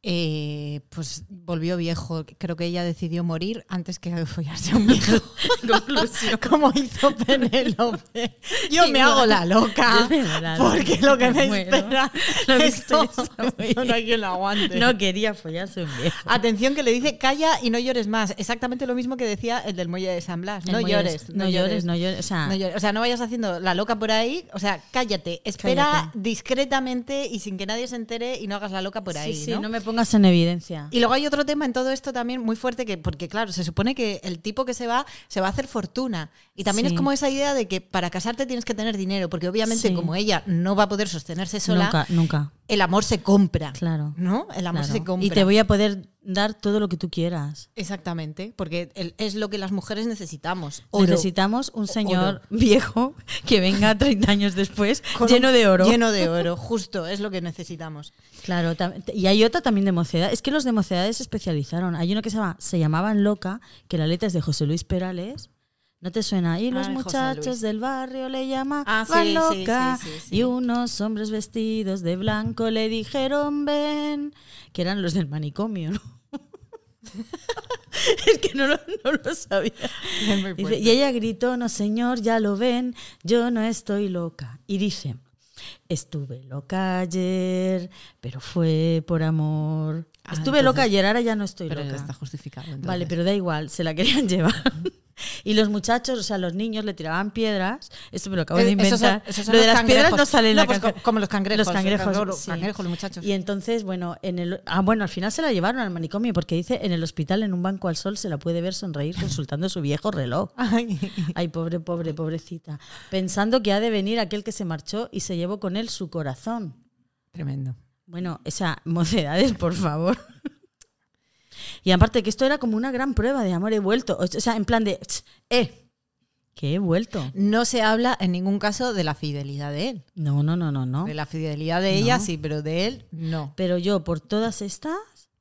Eh, pues volvió viejo. Creo que ella decidió morir antes que follarse a un viejo. [LAUGHS] Conclusión. Como hizo Penélope. [LAUGHS] Yo me hago la loca. Me Porque lo que me [LAUGHS] muero. espera. He esto- esto no hay quien lo aguante. No quería follarse un viejo. Atención que le dice calla y no llores más. Exactamente lo mismo que decía el del muelle de San Blas. No llores. no llores, no llores, o sea- No llores. O sea, no vayas haciendo la loca por ahí. O sea, cállate. Espera Cállate. discretamente y sin que nadie se entere y no hagas la loca por ahí. sí, sí, ¿no? no me pongas en evidencia. Y luego hay otro tema en todo esto también muy fuerte que, porque claro, se supone que el tipo que se va, se va a hacer fortuna. Y también Sí. es como esa idea de que para casarte tienes que tener dinero, porque obviamente Sí. como ella no va a poder sostenerse sola, Nunca, nunca. el amor se compra. Claro. ¿No? El amor Claro. se compra. Y te voy a poder dar todo lo que tú quieras. Exactamente, porque el- es lo que las mujeres necesitamos. Oro. Necesitamos un señor [LAUGHS] viejo que venga [LAUGHS] 30 años después Con lleno de oro. Lleno de oro, [LAUGHS] justo, es lo que necesitamos. Claro, y hay otra también de mocedad. Es que los de mocedades se especializaron. Hay uno que se llama Se llamaban Loca, que la letra es de José Luis Perales. ¿No te suena? Y los Ay, muchachos del barrio le llamaban Ah, sí, loca. sí, sí, sí. Y unos hombres vestidos de blanco le dijeron ven, que eran los del manicomio, ¿no? [LAUGHS] es que no lo, no lo sabía. Dice, y ella gritó, no señor, ya lo ven, yo no estoy loca. Y dice, estuve loca ayer, pero fue por amor. Ah, estuve loca ayer, ahora ya no estoy Pero loca. está justificado. entonces. Vale, pero da igual, se la querían [LAUGHS] llevar. Y los muchachos, o sea, los niños le tiraban piedras. Esto me lo acabo de Eh, esos son- inventar. esos son lo de las piedras no sale en No, la pues canción. como los cangrejos, Los cangrejos, los sí. cangrejos, los muchachos. Y entonces, bueno, en el ah, bueno, al final se la llevaron al manicomio porque dice en el hospital en un banco al sol se la puede ver sonreír consultando su viejo reloj. [LAUGHS] Ay. Ay, pobre, pobre, pobrecita. Pensando que ha de venir aquel que se marchó y se llevó con él su corazón. Tremendo. Bueno, esa mocedades, por favor. Y aparte que esto era como una gran prueba de amor, he vuelto. O sea, en plan de, "Ch, eh, que he vuelto. No se habla en ningún caso de la fidelidad de él. No, no, no, no, no. De la fidelidad de ella No. sí, pero de él no. Pero yo, por todas estas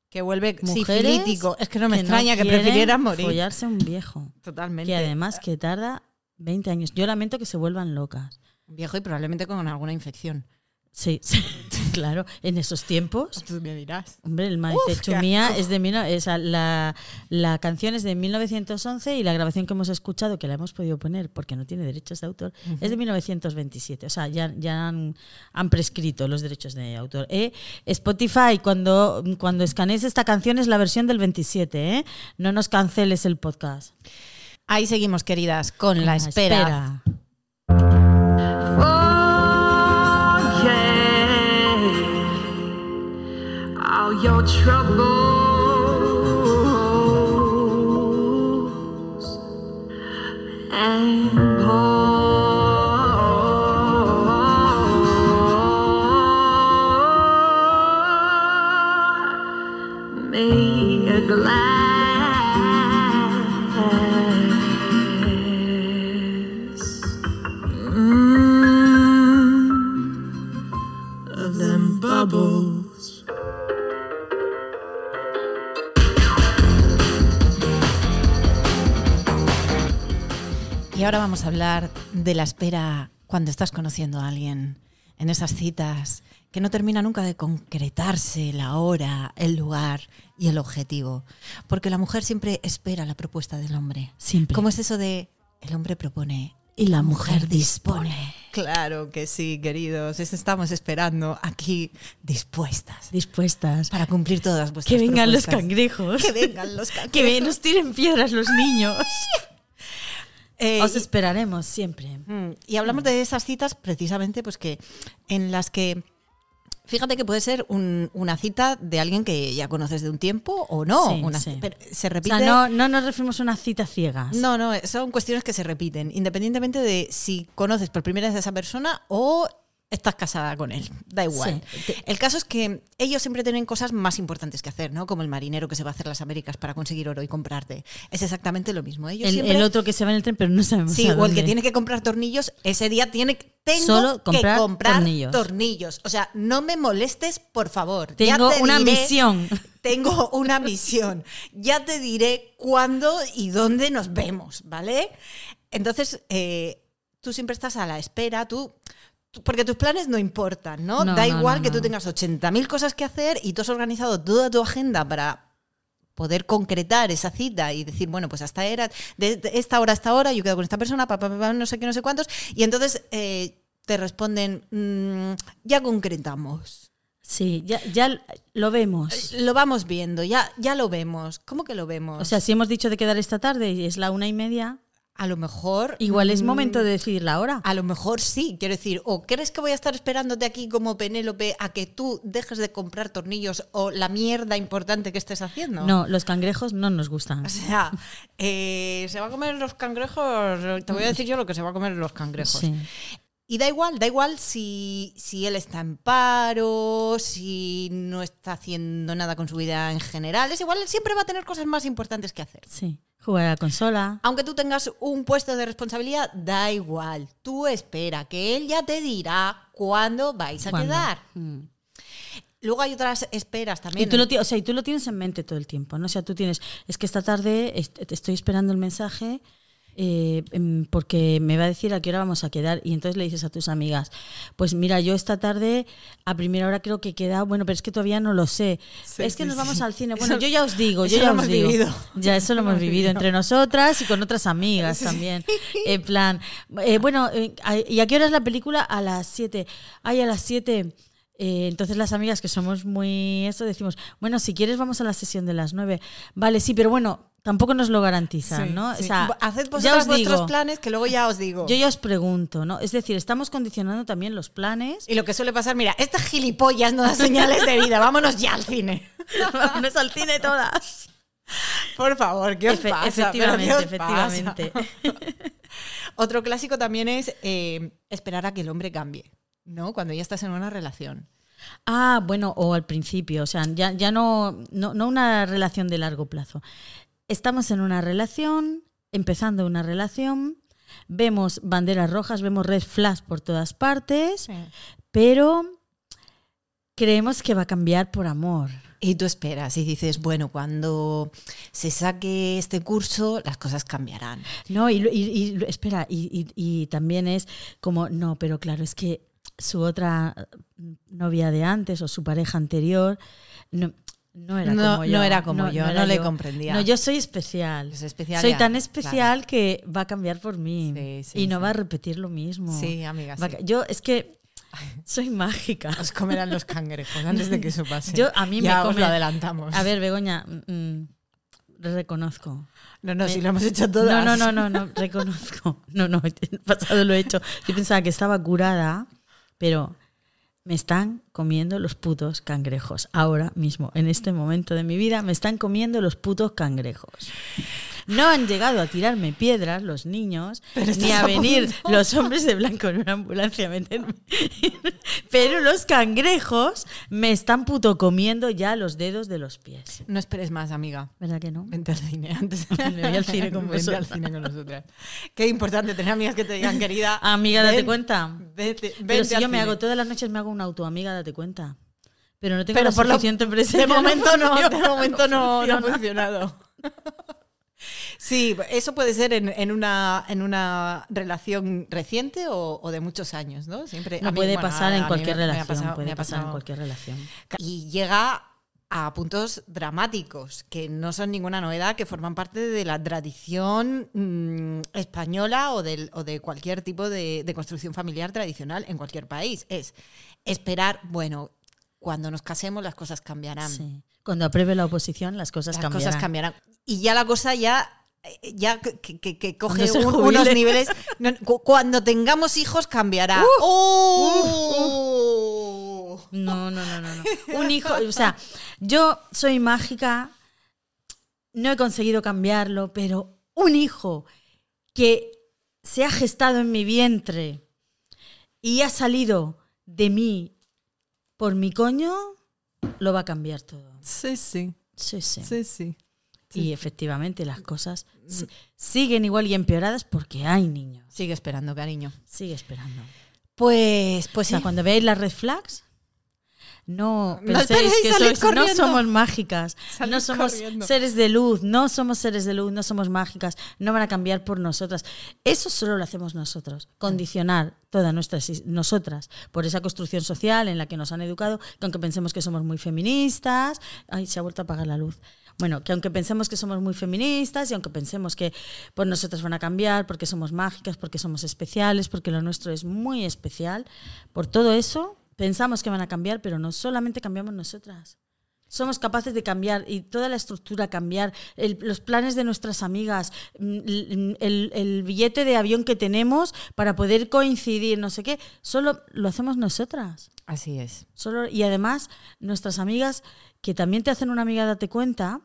Que vuelve sifilítico. Es que no me que extraña que quieren prefirieran morir. follarse a un viejo. Totalmente. Que además que tarda 20 años. Yo lamento que se vuelvan locas. Viejo y probablemente con alguna infección. Sí, sí, [LAUGHS] claro. En esos tiempos, Tú me dirás. hombre, el Maite Chumía es de esa, la, la canción es de 1911 y la grabación que hemos escuchado, que la hemos podido poner porque no tiene derechos de autor, es de 1927. O sea, ya, ya han, han prescrito los derechos de autor. ¿eh? Spotify, cuando, cuando escanees esta canción es la versión del 27, ¿eh? No nos canceles el podcast. Ahí seguimos, queridas, con la espera. Your troubles. And ahora vamos a hablar de la espera cuando estás conociendo a alguien, en esas citas que no termina nunca de concretarse la hora, el lugar y el objetivo. Porque la mujer siempre espera la propuesta del hombre. Siempre. ¿Cómo es eso de el hombre propone Y la mujer dispone. Claro que sí, queridos. Estamos esperando aquí dispuestas Dispuestas. para cumplir todas vuestras Que vengan los cangrejos. Que vengan los [LAUGHS] cangrejos. Que nos tiren piedras los niños. [LAUGHS] Eh, Os esperaremos siempre. Mm, Y hablamos de esas citas precisamente pues que en las que fíjate que puede ser un- una cita de alguien que ya conoces de un tiempo o no, Sí, una- sí. pero se O repite sea, no, no nos referimos a una cita ciegas. no, no, son cuestiones que se repiten, independientemente de si conoces por primera vez a esa persona o estás casada con él. Da igual. Sí. El caso es que ellos siempre tienen cosas más importantes que hacer, ¿no? Como el marinero que se va a hacer las Américas para conseguir oro y comprarte. Es exactamente lo mismo. Ellos El, siempre- el otro que se va en el tren, pero no sabemos Sí, a o el que tiene que comprar tornillos, ese día tiene que- tengo Solo comprar que comprar tornillos. tornillos. O sea, no me molestes, por favor. Ya Tengo te una diré- misión. [LAUGHS] Tengo una misión. Ya te diré cuándo y dónde nos vemos, ¿vale? Entonces, eh, tú siempre estás a la espera, tú... Porque tus planes no importan, ¿no? No, da igual no, que tú tengas 80.000 cosas que hacer y tú has organizado toda tu agenda para poder concretar esa cita y decir, bueno, pues hasta era de esta hora a esta hora, yo quedo con esta persona, pa, pa, pa, pa, no sé qué, no sé cuántos, y entonces eh, te responden, "Mm, ya concretamos. Sí, ya, ya lo vemos. Lo vamos viendo, ya, ya lo vemos. ¿Cómo que lo vemos? O sea, si hemos dicho de quedar esta tarde y es la una y media, a lo mejor. igual es mm, momento de decidir la hora. A lo mejor sí, quiero decir, o crees que voy a estar esperándote aquí como Penélope a que tú dejes de comprar tornillos o la mierda importante que estés haciendo. No, los cangrejos no nos gustan. [LAUGHS] O sea, eh, se va a comer los cangrejos. Te voy a decir yo lo que se va a comer los cangrejos. Sí. Y da igual, da igual si, si él está en paro, si no está haciendo nada con su vida en general. Es igual, él siempre va a tener cosas más importantes que hacer. Sí. Jugar a la consola. Aunque tú tengas un puesto de responsabilidad, da igual. Tú espera, que él ya te dirá cuándo vais a ¿Cuándo? quedar. Mm. Luego hay otras esperas Y también. tú, lo, o sea, y tú lo tienes en mente todo el tiempo, ¿no? O sea, tú tienes, es que esta tarde est- te estoy esperando el mensaje eh, em, porque me va a decir a qué hora vamos a quedar y entonces le dices a tus amigas, pues mira, yo esta tarde a primera hora creo que queda, bueno, pero es que todavía no lo sé. Sí, es que sí, nos vamos sí. al cine. Bueno, Eso- yo ya os digo, yo ya lo hemos digo. vivido. Ya, eso lo hemos vivido entre nosotras y con otras amigas también. En plan, eh, bueno, eh, ¿y a qué hora es la película? A las 7. Ay, a las 7. Eh, entonces las amigas que somos muy eso decimos, bueno, si quieres vamos a la sesión de las 9. Vale, sí, pero bueno, tampoco nos lo garantizan, Sí, ¿no? sí. O sea, Haced ya vosotras os vuestros digo, planes que luego ya os digo. Yo ya os pregunto, ¿no? Es decir, estamos condicionando también los planes. Y lo que suele pasar, mira, estas gilipollas no dan señales de vida, vámonos ya al cine. [LAUGHS] Vámonos al cine todas. Por favor, ¿qué os Efe- pasa? ¿Pero qué os efectivamente, pasa? efectivamente. [LAUGHS] Otro clásico también es eh, esperar a que el hombre cambie, ¿no? Cuando ya estás en una relación. Ah, bueno, o al principio, o sea, ya, ya no, no, no una relación de largo plazo. Estamos en una relación, empezando una relación, vemos banderas rojas, vemos red flags por todas partes, pero creemos que va a cambiar por amor. Y tú esperas y dices, bueno, cuando se saque este curso, las cosas cambiarán. No, y, espera, y, y- y también es como, no, pero claro, es que su otra mm, novia de antes o su pareja anterior no, no era No- como yo. no era como yo, era no le comprendía. No, yo soy especial. Es especial soy ya, tan especial que va a cambiar por mí Sí, sí, y no sí. va a repetir lo mismo. Sí, amiga, Yo es que soy mágica. Os comerán los [LAUGHS] cangrejos antes de que eso pase. Yo- a mí me ya os come- lo adelantamos. A ver, Begoña, mm, mm, reconozco. no, no, me- si lo hemos hecho todas. No, no, no, no, no, reconozco. [LAUGHS] No, no, el pasado lo he hecho. Yo pensaba que estaba curada, pero me están comiendo los putos cangrejos. Ahora mismo, en este momento de mi vida, me están comiendo los putos cangrejos. No han llegado a tirarme piedras los niños, ni a venir los hombres de blanco en una ambulancia a meterme. Pero los cangrejos me están puto comiendo ya los dedos de los pies. No esperes más, amiga. ¿Verdad que no? Vente al cine antes. Me voy al cine con Vente al cine con nosotras. Qué importante tener amigas que te digan, querida. Amiga, date cuenta. vete- Pero si yo me hago todas las noches me hago una autoamiga, date cuenta. Pero no tengo Pero la por lo- suficiente presencia. De momento no, de momento no, no ha funciona. funcionado. Sí, eso puede ser en, en una, en una relación reciente o, o de muchos años, ¿no? Siempre, No mí, puede bueno, pasar en cualquier me- me ha relación. pasado- puede me ha pasar en cualquier relación. Y llega a puntos dramáticos, que no son ninguna novedad, que forman parte de la tradición mm, española o, del- o de cualquier tipo de, de construcción familiar tradicional en cualquier país. Es esperar, bueno, cuando nos casemos las cosas cambiarán. Sí. Cuando apruebe la oposición, las cosas las cambiarán. cosas cambiarán. Y ya la cosa ya eh, ya que, que- que coge un- unos niveles. no, cuando tengamos hijos cambiará. ¡Oh! No, no, no, no, no. Un hijo, o sea, yo soy mágica, no he conseguido cambiarlo, pero un hijo que se ha gestado en mi vientre y ha salido de mí por mi coño, lo va a cambiar todo. Sí, sí, Sí, sí. sí, sí. Y efectivamente las cosas si- siguen igual y empeoradas porque hay niños. Sigue esperando, cariño. Sigue esperando. Pues, pues O sea, sí. cuando veáis las red flags, no No penséis esperéis que salir sois- no corriendo. somos mágicas, Salid no somos corriendo. seres de luz, no somos seres de luz, no somos mágicas, no van a cambiar por nosotras. Eso solo lo hacemos nosotros, condicionar todas nuestras nosotras por esa construcción social en la que nos han educado, que aunque pensemos que somos muy feministas, ay, se ha vuelto a apagar la luz. Bueno, que aunque pensemos que somos muy feministas y aunque pensemos que por nosotras van a cambiar, porque somos mágicas, porque somos especiales, porque lo nuestro es muy especial, por todo eso pensamos que van a cambiar, pero no solamente cambiamos nosotras. Somos capaces de cambiar y toda la estructura cambiar, el- los planes de nuestras amigas, mm, el, el- el billete de avión que tenemos para poder coincidir, no sé qué, solo lo hacemos nosotras. Así es. Solo, y además, nuestras amigas, que también te hacen una amiga, date cuenta,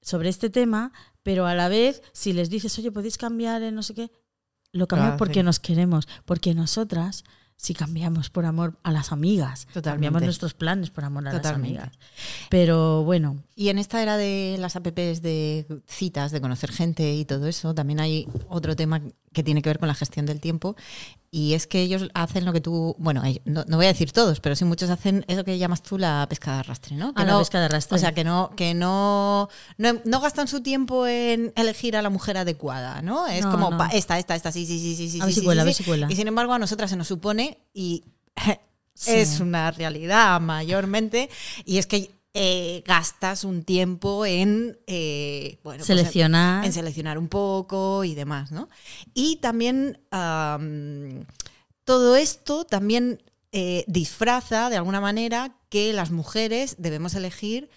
sobre este tema, pero a la vez, si les dices, oye, podéis cambiar en no sé qué, lo cambiamos hacen. porque nos queremos, porque nosotras, si cambiamos por amor a las amigas, Totalmente. cambiamos nuestros planes por amor a Totalmente. las amigas. Pero bueno, Y en esta era de las apps de citas, de conocer gente y todo eso, también hay otro tema que tiene que ver con la gestión del tiempo. Y es que ellos hacen lo que tú, bueno, no, no voy a decir todos, pero sí muchos hacen eso que llamas tú la pesca de arrastre, ¿no? Que Ah, la no- pesca de arrastre. O sea, que no, que no, no, no gastan su tiempo en elegir a la mujer adecuada, ¿no? Es No, como pa- esta, esta, esta, sí, sí, sí, sí, sí. A ver sí, si cuela, sí, a ver si cuela. Y sin embargo, a nosotras se nos supone y [LAUGHS] Sí. es una realidad mayormente, y es que eh, gastas un tiempo en eh, bueno, pues en- Seleccionar. en, seleccionar un poco y demás, ¿no? Y también am, todo esto también eh, disfraza de alguna manera que las mujeres debemos elegir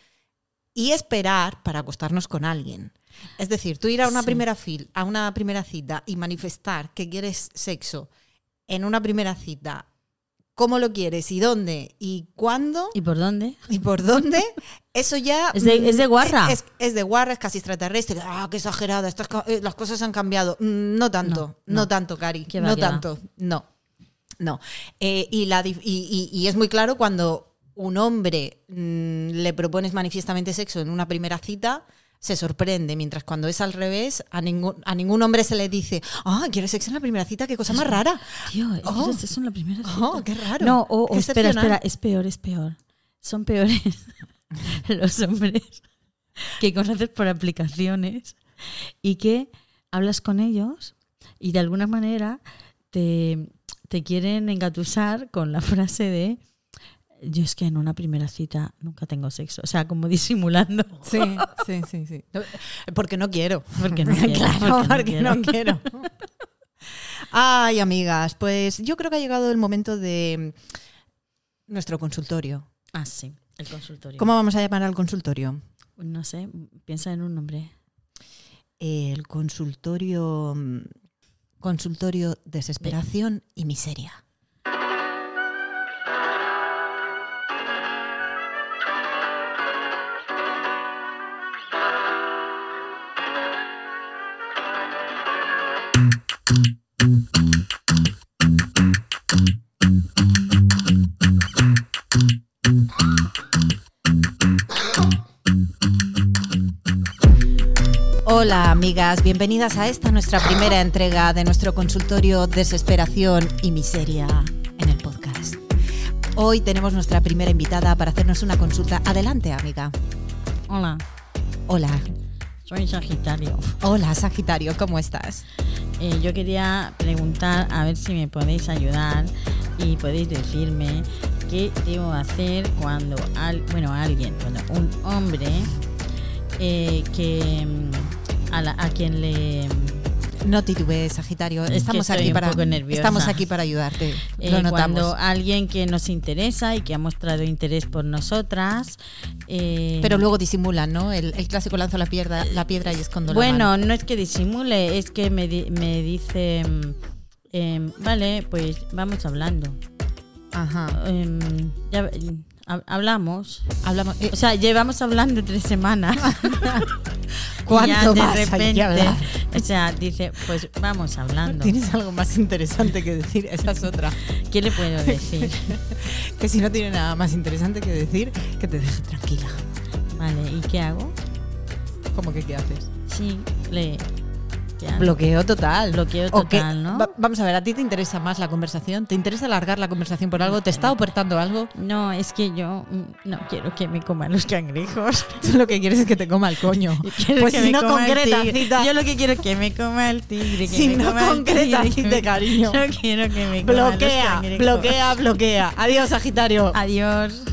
y esperar para acostarnos con alguien. Es decir, tú ir a una Sí. primera fil, a una primera cita y manifestar que quieres sexo en una primera cita, cómo lo quieres y dónde y cuándo ¿Y por dónde? [LAUGHS] y por dónde, eso ya Es de- mm, es de guarra. Es, es de guarra, es casi extraterrestre. Ah, qué exagerada, estas eh, las cosas han cambiado. No tanto, No, no, no. tanto, Cari, no tanto, no. No. Eh, y, la, y- y es muy claro cuando un hombre mm, le propones manifiestamente sexo en una primera cita, se sorprende, mientras cuando es al revés, a ningún, a ningún hombre se le dice, ah, ¿quieres sexo en la primera cita? ¡Qué cosa más rara! Tío, Oh. ¿quieres eso en la primera Oh, cita? qué raro. No, o, o espera, es peor, es peor. Son peores [LAUGHS] los hombres que conoces por aplicaciones y que hablas con ellos y de alguna manera te, te quieren engatusar con la frase de yo es que en una primera cita nunca tengo sexo. O sea, como [LAUGHS] disimulando. Sí, sí, sí, sí. Porque no quiero. Porque no quiero, claro, porque no porque no quiero. Ay, amigas, pues yo creo que ha llegado el momento de nuestro consultorio. Ah, sí, el consultorio. ¿Cómo vamos a llamar al consultorio? No sé, piensa en un nombre. El consultorio. mm, Consultorio Desesperación y Miseria. Hola amigas, bienvenidas a esta nuestra primera entrega de nuestro consultorio Desesperación y Miseria en el podcast. Hoy tenemos nuestra primera invitada para hacernos una consulta. Adelante, amiga. Hola, Hola. soy Sagitario. Hola, Sagitario, ¿cómo estás? Eh, yo quería preguntar a ver si me podéis ayudar y podéis decirme qué debo hacer cuando al, bueno alguien, bueno, un hombre eh, que mm, a, la- a quien le No titubees, Sagitario. Que Estamos aquí para. Estamos aquí para ayudarte. eh, Lo notamos. cuando alguien que nos interesa y que ha mostrado interés por nosotras eh, Pero luego disimulan, ¿no? El, el clásico lanzo la piedra, la piedra y escondo la Bueno, no es que disimule, es que me, di- me dice, mm, em, vale, pues vamos hablando. Ajá. Em, ya, mm, hablamos. Hablamos. eh, O sea, llevamos hablando tres semanas. [LAUGHS] Y ¿Cuánto ya de repente, o sea, dice, pues vamos hablando. ¿Tienes algo más interesante que decir? Esa es otra. ¿Qué le puedo decir? [LAUGHS] Que si no tiene nada más interesante que decir, que te deje tranquila. Vale, ¿y qué hago? ¿Cómo que qué haces? Sí, le... Bloqueo total. Bloqueo total, ¿no? va- vamos a ver, ¿a ti te interesa más la conversación? ¿Te interesa alargar la conversación por algo? ¿Te está ofertando algo? No, es que yo mm, no quiero que me coman los cangrejos. [LAUGHS] Tú lo que quieres es que te coma el coño. [LAUGHS] Pues que si me no concreta, cita. Yo lo que quiero es que me coma el tigre. que Si me no coma el concreta, tigre, cariño. [LAUGHS] Yo quiero que me coma los Bloquea, cangrejos. bloquea, bloquea. Adiós, Sagitario. Adiós.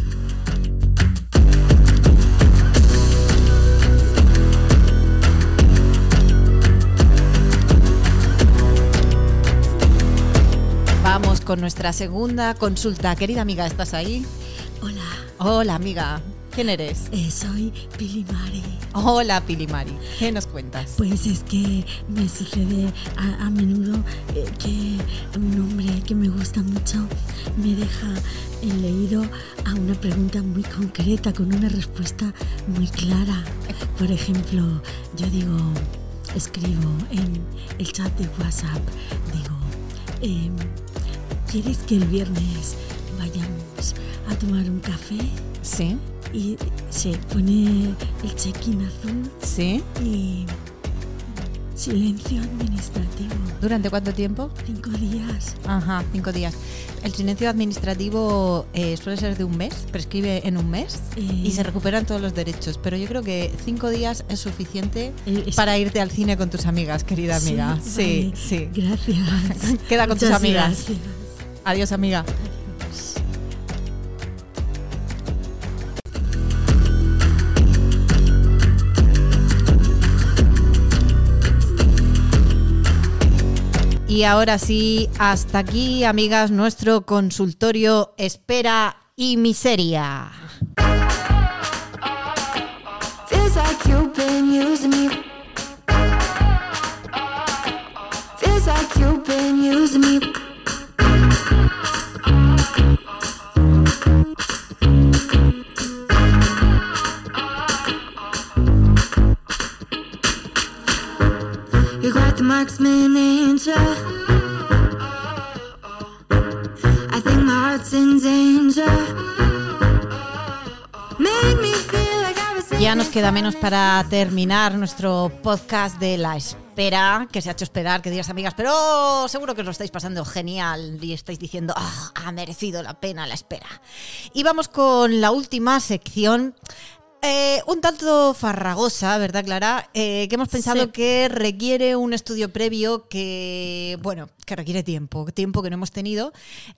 Con nuestra segunda consulta. Querida amiga, ¿estás ahí? Hola, Hola, amiga. ¿Quién eres? eh, soy Pili Mari. Hola, Pilimari. ¿Qué nos cuentas? Pues es que me sucede a, a menudo eh, que un hombre que me gusta mucho me deja en leído a una pregunta muy concreta con una respuesta muy clara. Por ejemplo, yo digo, escribo en el chat de WhatsApp, digo, em, ¿quieres que el viernes vayamos a tomar un café? Sí, Y se pone el check-in azul sí. y silencio administrativo. ¿Durante cuánto tiempo? Cinco días. Ajá, cinco días. El silencio administrativo eh, suele ser de un mes, prescribe en un mes y Eh, se recuperan todos los derechos. Pero yo creo que cinco días es suficiente eh, es- para irte al cine con tus amigas, querida amiga. Sí, sí. Gracias. [LAUGHS] Queda con tus amigas. gracias. Adiós, amiga. Y ahora sí, hasta aquí, amigas, nuestro consultorio Espera y Miseria. Marksman, ya? I think my heart's in danger. Make me feel like I was Ya nos queda menos para terminar nuestro podcast de la espera, que se ha hecho esperar, queridas amigas, pero seguro que os lo estáis pasando genial y estáis diciendo, "Ah, ha merecido la pena la espera. Y vamos con la última sección. Eh, un tanto farragosa, ¿verdad, Clara? Eh, que hemos pensado Sí. que requiere un estudio previo que, bueno, que requiere tiempo, tiempo que no hemos tenido,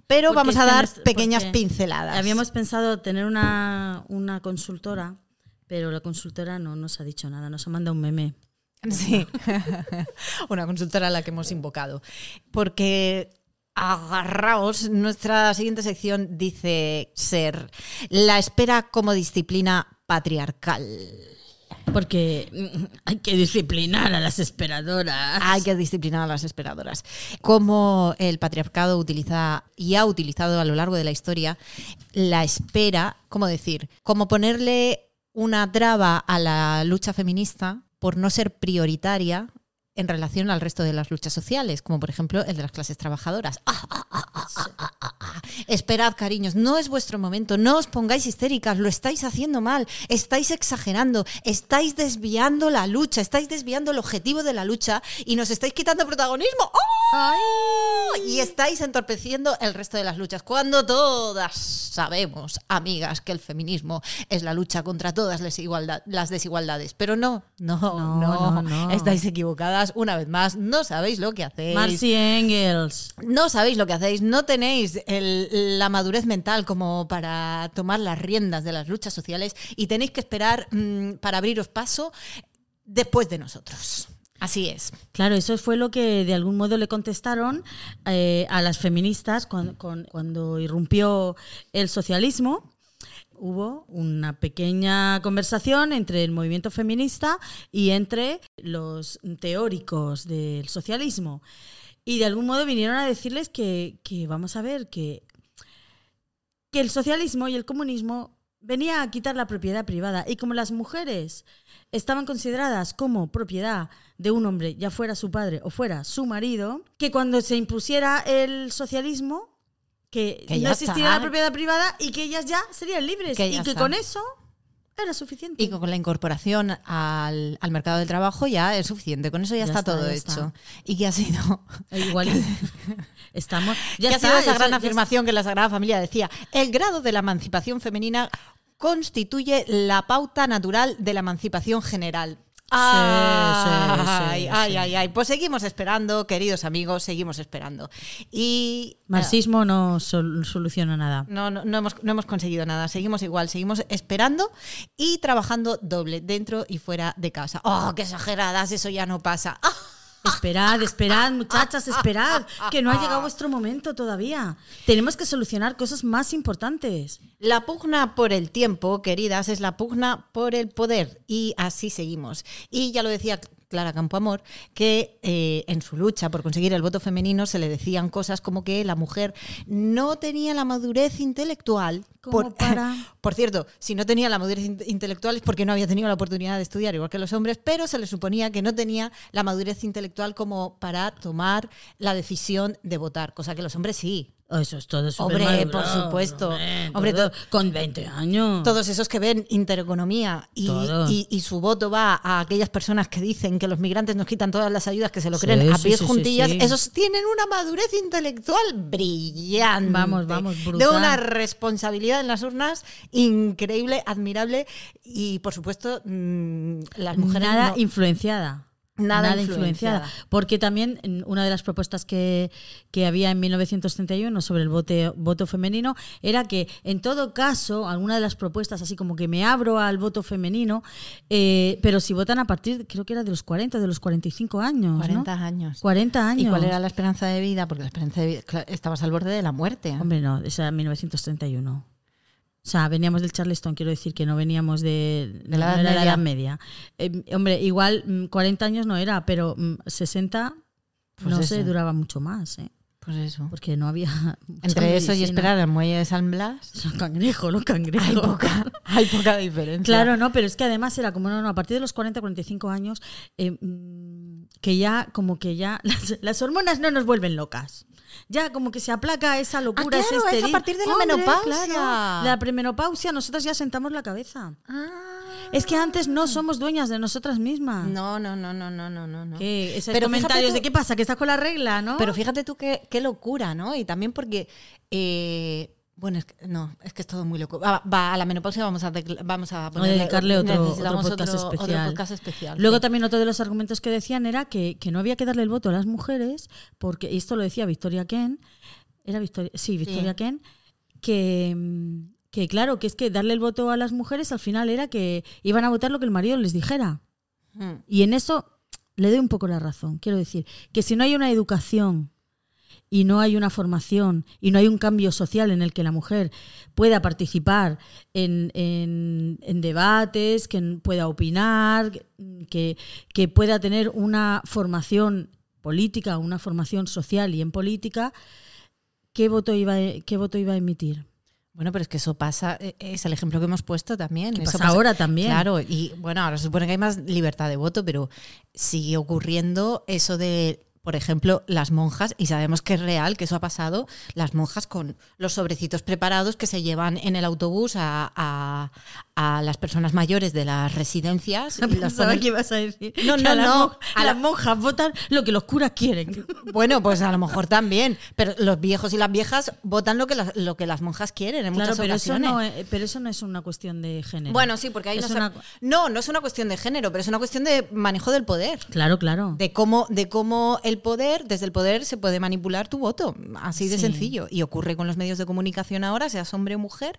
pero Porque vamos a dar nos- pequeñas pinceladas. Habíamos pensado tener una, una consultora, pero la consultora no nos ha dicho nada, nos ha mandado un meme. Sí, [LAUGHS] una consultora a la que hemos invocado. Porque agarraos, nuestra siguiente sección dice ser la espera como disciplina patriarcal. Porque mm, hay que disciplinar a las esperadoras. Hay que disciplinar a las esperadoras. Como el patriarcado utiliza y ha utilizado a lo largo de la historia la espera, ¿cómo decir? Como ponerle una traba a la lucha feminista por no ser prioritaria en relación al resto de las luchas sociales, como por ejemplo el de las clases trabajadoras. Ah, ah, ah, ah, ah, ah. Esperad, cariños, no es vuestro momento, no os pongáis histéricas, lo estáis haciendo mal, estáis exagerando, estáis desviando la lucha, estáis desviando el objetivo de la lucha y nos estáis quitando protagonismo. ¡Oh! Y estáis entorpeciendo el resto de las luchas, cuando todas sabemos, amigas, que el feminismo es la lucha contra todas las, las desigualdades. Pero no, No, no, no. estáis equivocadas una vez más, no sabéis lo que hacéis. Marcy Engels. No sabéis lo que hacéis, no tenéis el- la madurez mental como para tomar las riendas de las luchas sociales y tenéis que esperar mm, para abriros paso después de nosotros. Así es. Claro, eso fue lo que de algún modo le contestaron eh, a las feministas cuan- con- cuando irrumpió el socialismo. Hubo una pequeña conversación entre el movimiento feminista y entre los teóricos del socialismo. Y de algún modo vinieron a decirles que, que vamos a ver, que, que el socialismo y el comunismo venía a quitar la propiedad privada. Y como las mujeres estaban consideradas como propiedad de un hombre, ya fuera su padre o fuera su marido, que cuando se impusiera el socialismo, que, Que no ya existiera está. la propiedad privada y que ellas ya serían libres. Que y que está. con eso era suficiente. Y con la incorporación al, al mercado del trabajo ya es suficiente. Con eso ya, Ya está, está, todo ya hecho. está. Y que ha sido, Eh, Igual [LAUGHS] [LAUGHS] estamos. Ya que ha sido esa gran afirmación que la Sagrada Familia decía. El grado de la emancipación femenina constituye la pauta natural de la emancipación general. Ay, sí, ay, sí. ay, ay. Pues seguimos esperando, queridos amigos, seguimos esperando. Y Marxismo no sol- soluciona nada. no, no, no hemos, no hemos conseguido nada. Seguimos igual, seguimos esperando y trabajando doble, dentro y fuera de casa. ¡Oh, qué exageradas! Eso ya no pasa. ¡Ah! [LAUGHS] Esperad, esperad, muchachas, esperad, que no ha llegado vuestro momento todavía. Tenemos que solucionar cosas más importantes. La pugna por el tiempo, queridas, es la pugna por el poder. Y así seguimos. Y ya lo decía Clara Campoamor, que eh, en su lucha por conseguir el voto femenino se le decían cosas como que la mujer no tenía la madurez intelectual. Como por, [LAUGHS] para- por cierto, si no tenía la madurez in- intelectual es porque no había tenido la oportunidad de estudiar igual que los hombres, pero se le suponía que no tenía la madurez intelectual como para tomar la decisión de votar, cosa que los hombres sí. Oh, Eso es todo Hombre, por supuesto. Hombre, Hombre, todo- to- con 20 años. Todos esos que ven intereconomía y, y- y su voto va a aquellas personas que dicen que los migrantes nos quitan todas las ayudas, que se lo Sí, creen a pies sí, juntillas, sí. esos tienen una madurez intelectual brillante. Vamos, vamos, De brutal. una responsabilidad en las urnas increíble, admirable y, por supuesto, mm, las mujeres Nada no- influenciada. Nada influenciada. Porque también en una de las propuestas que, que había en 1931 sobre el vote- voto femenino era que, en todo caso, alguna de las propuestas, así como que me abro al voto femenino, eh, pero si votan a partir, creo que era de los 40, de los 45 años. ¿no? 40 años. 40 años. ¿Y cuál era la esperanza de vida? Porque la esperanza de vida, claro, estabas al borde de la muerte. Hombre, no, esa era 1931. O sea, veníamos del Charleston, quiero decir que no veníamos de, De la no Edad era Media. Edad Media. Eh, hombre, igual mm, 40 años no era, pero mm, 60 Pues no eso. sé, duraba mucho más, ¿eh? Pues eso. porque no había. [LAUGHS] Entre eso y esperar al muelle de San Blas, Los cangrejos, los cangrejos. hay poca, hay poca diferencia. Claro, no, pero es que además era como, no, no, a partir de los 40, 45 años, eh, mm, que ya, como que ya, [LAUGHS] las, las hormonas no nos vuelven locas. Ya como que se aplaca esa locura, Ah, ese claro, es a partir de la Hombre, menopausia. claro, la premenopausia, nosotras ya sentamos la cabeza. Ah. Es que antes no somos dueñas de nosotras mismas. No, no, no, no, no, no, no. Que esos Pero comentarios tú- de qué pasa, que estás con la regla, ¿no? Pero fíjate tú qué, qué locura, ¿no? Y también porque. eh, bueno, es que, no, es que es todo muy loco. Va, va, a la menopausia vamos a, vamos a a dedicarle otro, otro podcast otro- otro especial. podcast especial, Luego sí. también otro de los argumentos que decían era que, que no había que darle el voto a las mujeres, porque, y esto lo decía Victoria Ken, era Victoria, sí, Victoria Sí. Ken, que, mm, que claro, que es que darle el voto a las mujeres al final era que iban a votar lo que el marido les dijera. Mm. Y en eso le doy un poco la razón. Quiero decir, que si no hay una educación y no hay una formación y no hay un cambio social en el que la mujer pueda participar en, en- en debates, que pueda opinar, que, que pueda tener una formación política, una formación social y en política, ¿qué voto iba, a- qué voto iba a emitir? Bueno, pero es que eso pasa, eh, es el ejemplo que hemos puesto también. Que Eso pasa ahora también. Claro, y bueno, ahora se supone que hay más libertad de voto, pero sigue ocurriendo eso de, por ejemplo, las monjas, y sabemos que es real, que eso ha pasado, las monjas con los sobrecitos preparados que se llevan en el autobús a, a- a las personas mayores de las residencias. y [LAUGHS] Pensaba ponen- que ibas a decir No, no, a no. A la- las monjas votan lo que los curas quieren. [LAUGHS] Bueno, pues a lo mejor también, pero los viejos y las viejas votan lo que las, lo que las monjas quieren en Claro, muchas pero eso, ocasiones. no es, pero eso no es una cuestión de género. Bueno, sí, porque hay una- No, no es una cuestión de género, pero es una cuestión de manejo del poder. Claro, claro. De cómo, de cómo el poder, desde el poder, se puede manipular tu voto. Así de Sí. sencillo. Y ocurre con los medios de comunicación ahora, seas hombre o mujer,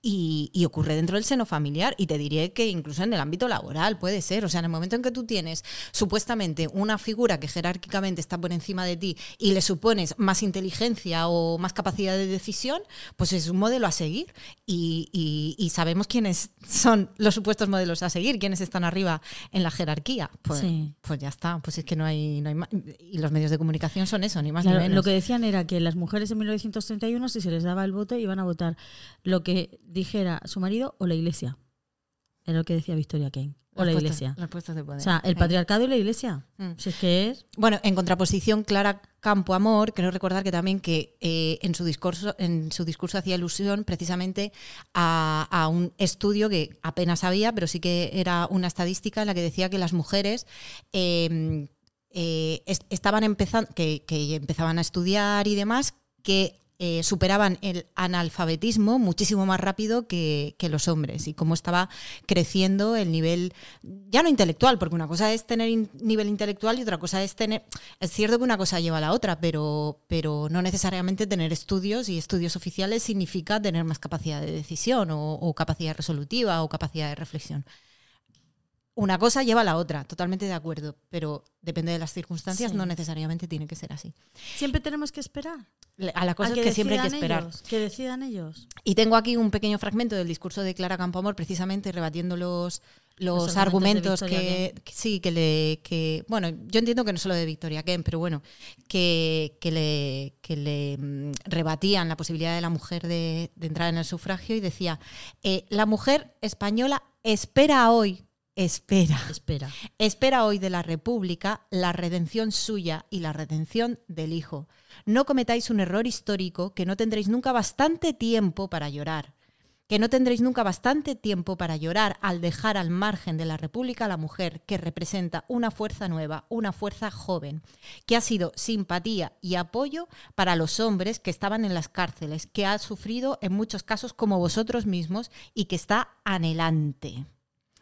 y, y ocurre dentro del seno familiar. Y te diré que incluso en el ámbito laboral puede ser. O sea, en el momento en que tú tienes supuestamente una figura que jerárquicamente está por encima de ti y le supones más inteligencia o más capacidad de decisión, pues es un modelo a seguir. Y, y- y sabemos quiénes son los supuestos modelos a seguir, quiénes están arriba en la jerarquía. Pues, Sí. pues ya está, pues es que no hay, no hay más. Y los medios de comunicación son eso, ni más Claro, ni menos. lo que decían era que las mujeres en 1931, si se les daba el voto, iban a votar lo que dijera su marido o la iglesia. Era lo que decía Victoria Kane. O la iglesia. los puestos de poder. O sea, el Sí. patriarcado y la iglesia. Mm. Si es que es. Bueno, en contraposición, Clara Campo Amor, quiero recordar que también que eh, en, su discurso, en su discurso hacía alusión precisamente a, a un estudio que apenas había, pero sí que era una estadística en la que decía que las mujeres eh, eh, est- estaban empezando, que, que empezaban a estudiar y demás, que eh, superaban el analfabetismo muchísimo más rápido que, que los hombres y cómo estaba creciendo el nivel, ya no intelectual, porque una cosa es tener nivel intelectual y otra cosa es tener, es cierto que una cosa lleva a la otra, pero, pero no necesariamente tener estudios y estudios oficiales significa tener más capacidad de decisión o, o capacidad resolutiva o capacidad de reflexión. Una cosa lleva a la otra, totalmente de acuerdo, pero depende de las circunstancias, Sí. no necesariamente tiene que ser así. Siempre tenemos que esperar. A la cosa a es que siempre hay que esperar. ellos, que decidan ellos. Y tengo aquí un pequeño fragmento del discurso de Clara Campoamor, precisamente rebatiendo los, los, Los argumentos, que, que sí, que le. Que, bueno, yo entiendo que no solo de Victoria Ken, pero bueno, que, que le, que le mm, rebatían la posibilidad de la mujer de, de entrar en el sufragio y decía: eh, La mujer española espera hoy, espera. Espera. Espera hoy de la República la redención suya y la redención del Hijo. No cometáis un error histórico que no tendréis nunca bastante tiempo para llorar. Que no tendréis nunca bastante tiempo para llorar al dejar al margen de la República a la mujer que representa una fuerza nueva, una fuerza joven, que ha sido simpatía y apoyo para los hombres que estaban en las cárceles, que ha sufrido en muchos casos como vosotros mismos y que está anhelante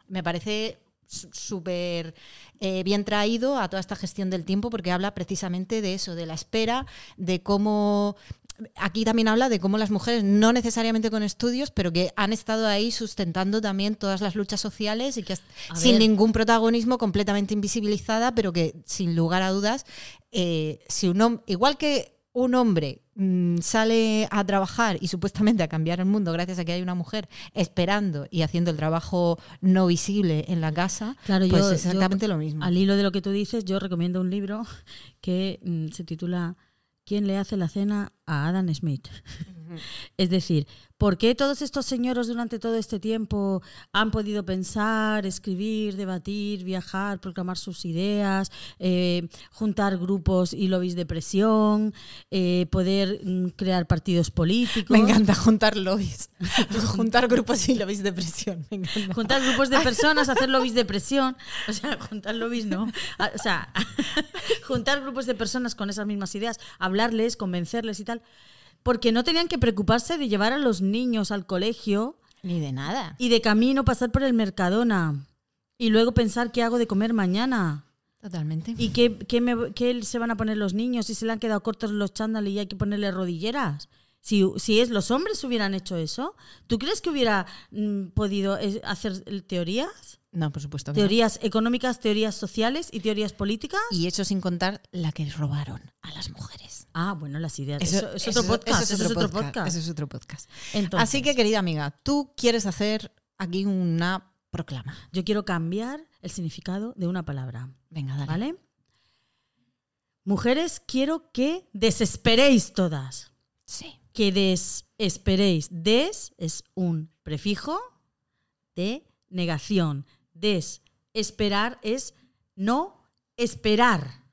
me parece súper eh, bien traído a toda esta gestión del tiempo porque habla precisamente de eso, de la espera, de cómo... Aquí también habla de cómo las mujeres, no necesariamente con estudios, pero que han estado ahí sustentando también todas las luchas sociales y que A sin ver. ningún protagonismo, completamente invisibilizada, pero que sin lugar a dudas, eh, si un hom- igual que un hombre mm, sale a trabajar y supuestamente a cambiar el mundo gracias a que hay una mujer esperando y haciendo el trabajo no visible en la casa, Claro, pues yo- es exactamente yo, lo mismo. Al hilo de lo que tú dices, yo recomiendo un libro que mm, se titula ¿Quién le hace la cena a Adam Smith? [LAUGHS] Es decir, ¿por qué todos estos señoros durante todo este tiempo han podido pensar, escribir, debatir, viajar, proclamar sus ideas, eh, juntar grupos y lobbies de presión, eh, poder mm, crear partidos políticos? Me encanta juntar lobbies, [LAUGHS] juntar grupos y lobbies de presión. Me encanta. juntar grupos de [LAUGHS] personas, hacer lobbies de presión, o sea, juntar lobbies no, o sea, [LAUGHS] juntar grupos de personas con esas mismas ideas, hablarles, convencerles y tal, porque no tenían que preocuparse de llevar a los niños al colegio Ni de nada. y de camino pasar por el Mercadona y luego pensar qué hago de comer mañana. Totalmente. ¿Y qué, qué me- qué se van a poner los niños? Si se le han quedado cortos los chándales y hay que ponerle rodilleras. Si, si es los hombres hubieran hecho eso, ¿tú crees que hubiera mm, podido eh, hacer teorías? No, por supuesto que no. Teorías económicas, teorías sociales y teorías políticas. Y eso sin contar la que robaron a las mujeres. Ah, bueno, las ideas. Eso, Eso, es otro podcast. eso Eso es otro podcast. Eso es otro podcast. Entonces, Así que, querida amiga, tú quieres hacer aquí una proclama. yo quiero cambiar el significado de una palabra. Venga, dale. ¿Vale? Mujeres, quiero que desesperéis todas. Sí. que desesperéis. Des es un prefijo de negación. Desesperar es no esperar.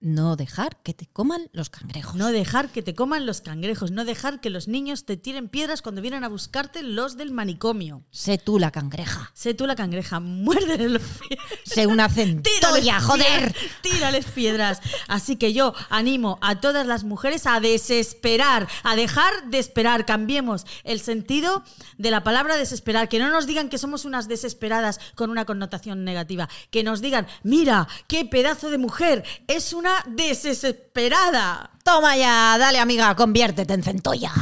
No dejar que te coman los cangrejos. No dejar que te coman los cangrejos. No dejar que los niños te tiren piedras cuando vienen a buscarte los del manicomio. sé tú la cangreja. Sé tú la cangreja, muérdele los pies. Sé una centolla, [LAUGHS] joder. piedras, Tírales piedras. Así que yo animo a todas las mujeres a desesperar, a dejar de esperar. Cambiemos el sentido de la palabra desesperar. Que no nos digan que somos unas desesperadas con una connotación negativa. Que nos digan, mira, qué pedazo de mujer. Es una desesperada. Toma ya, dale amiga, conviértete en centolla.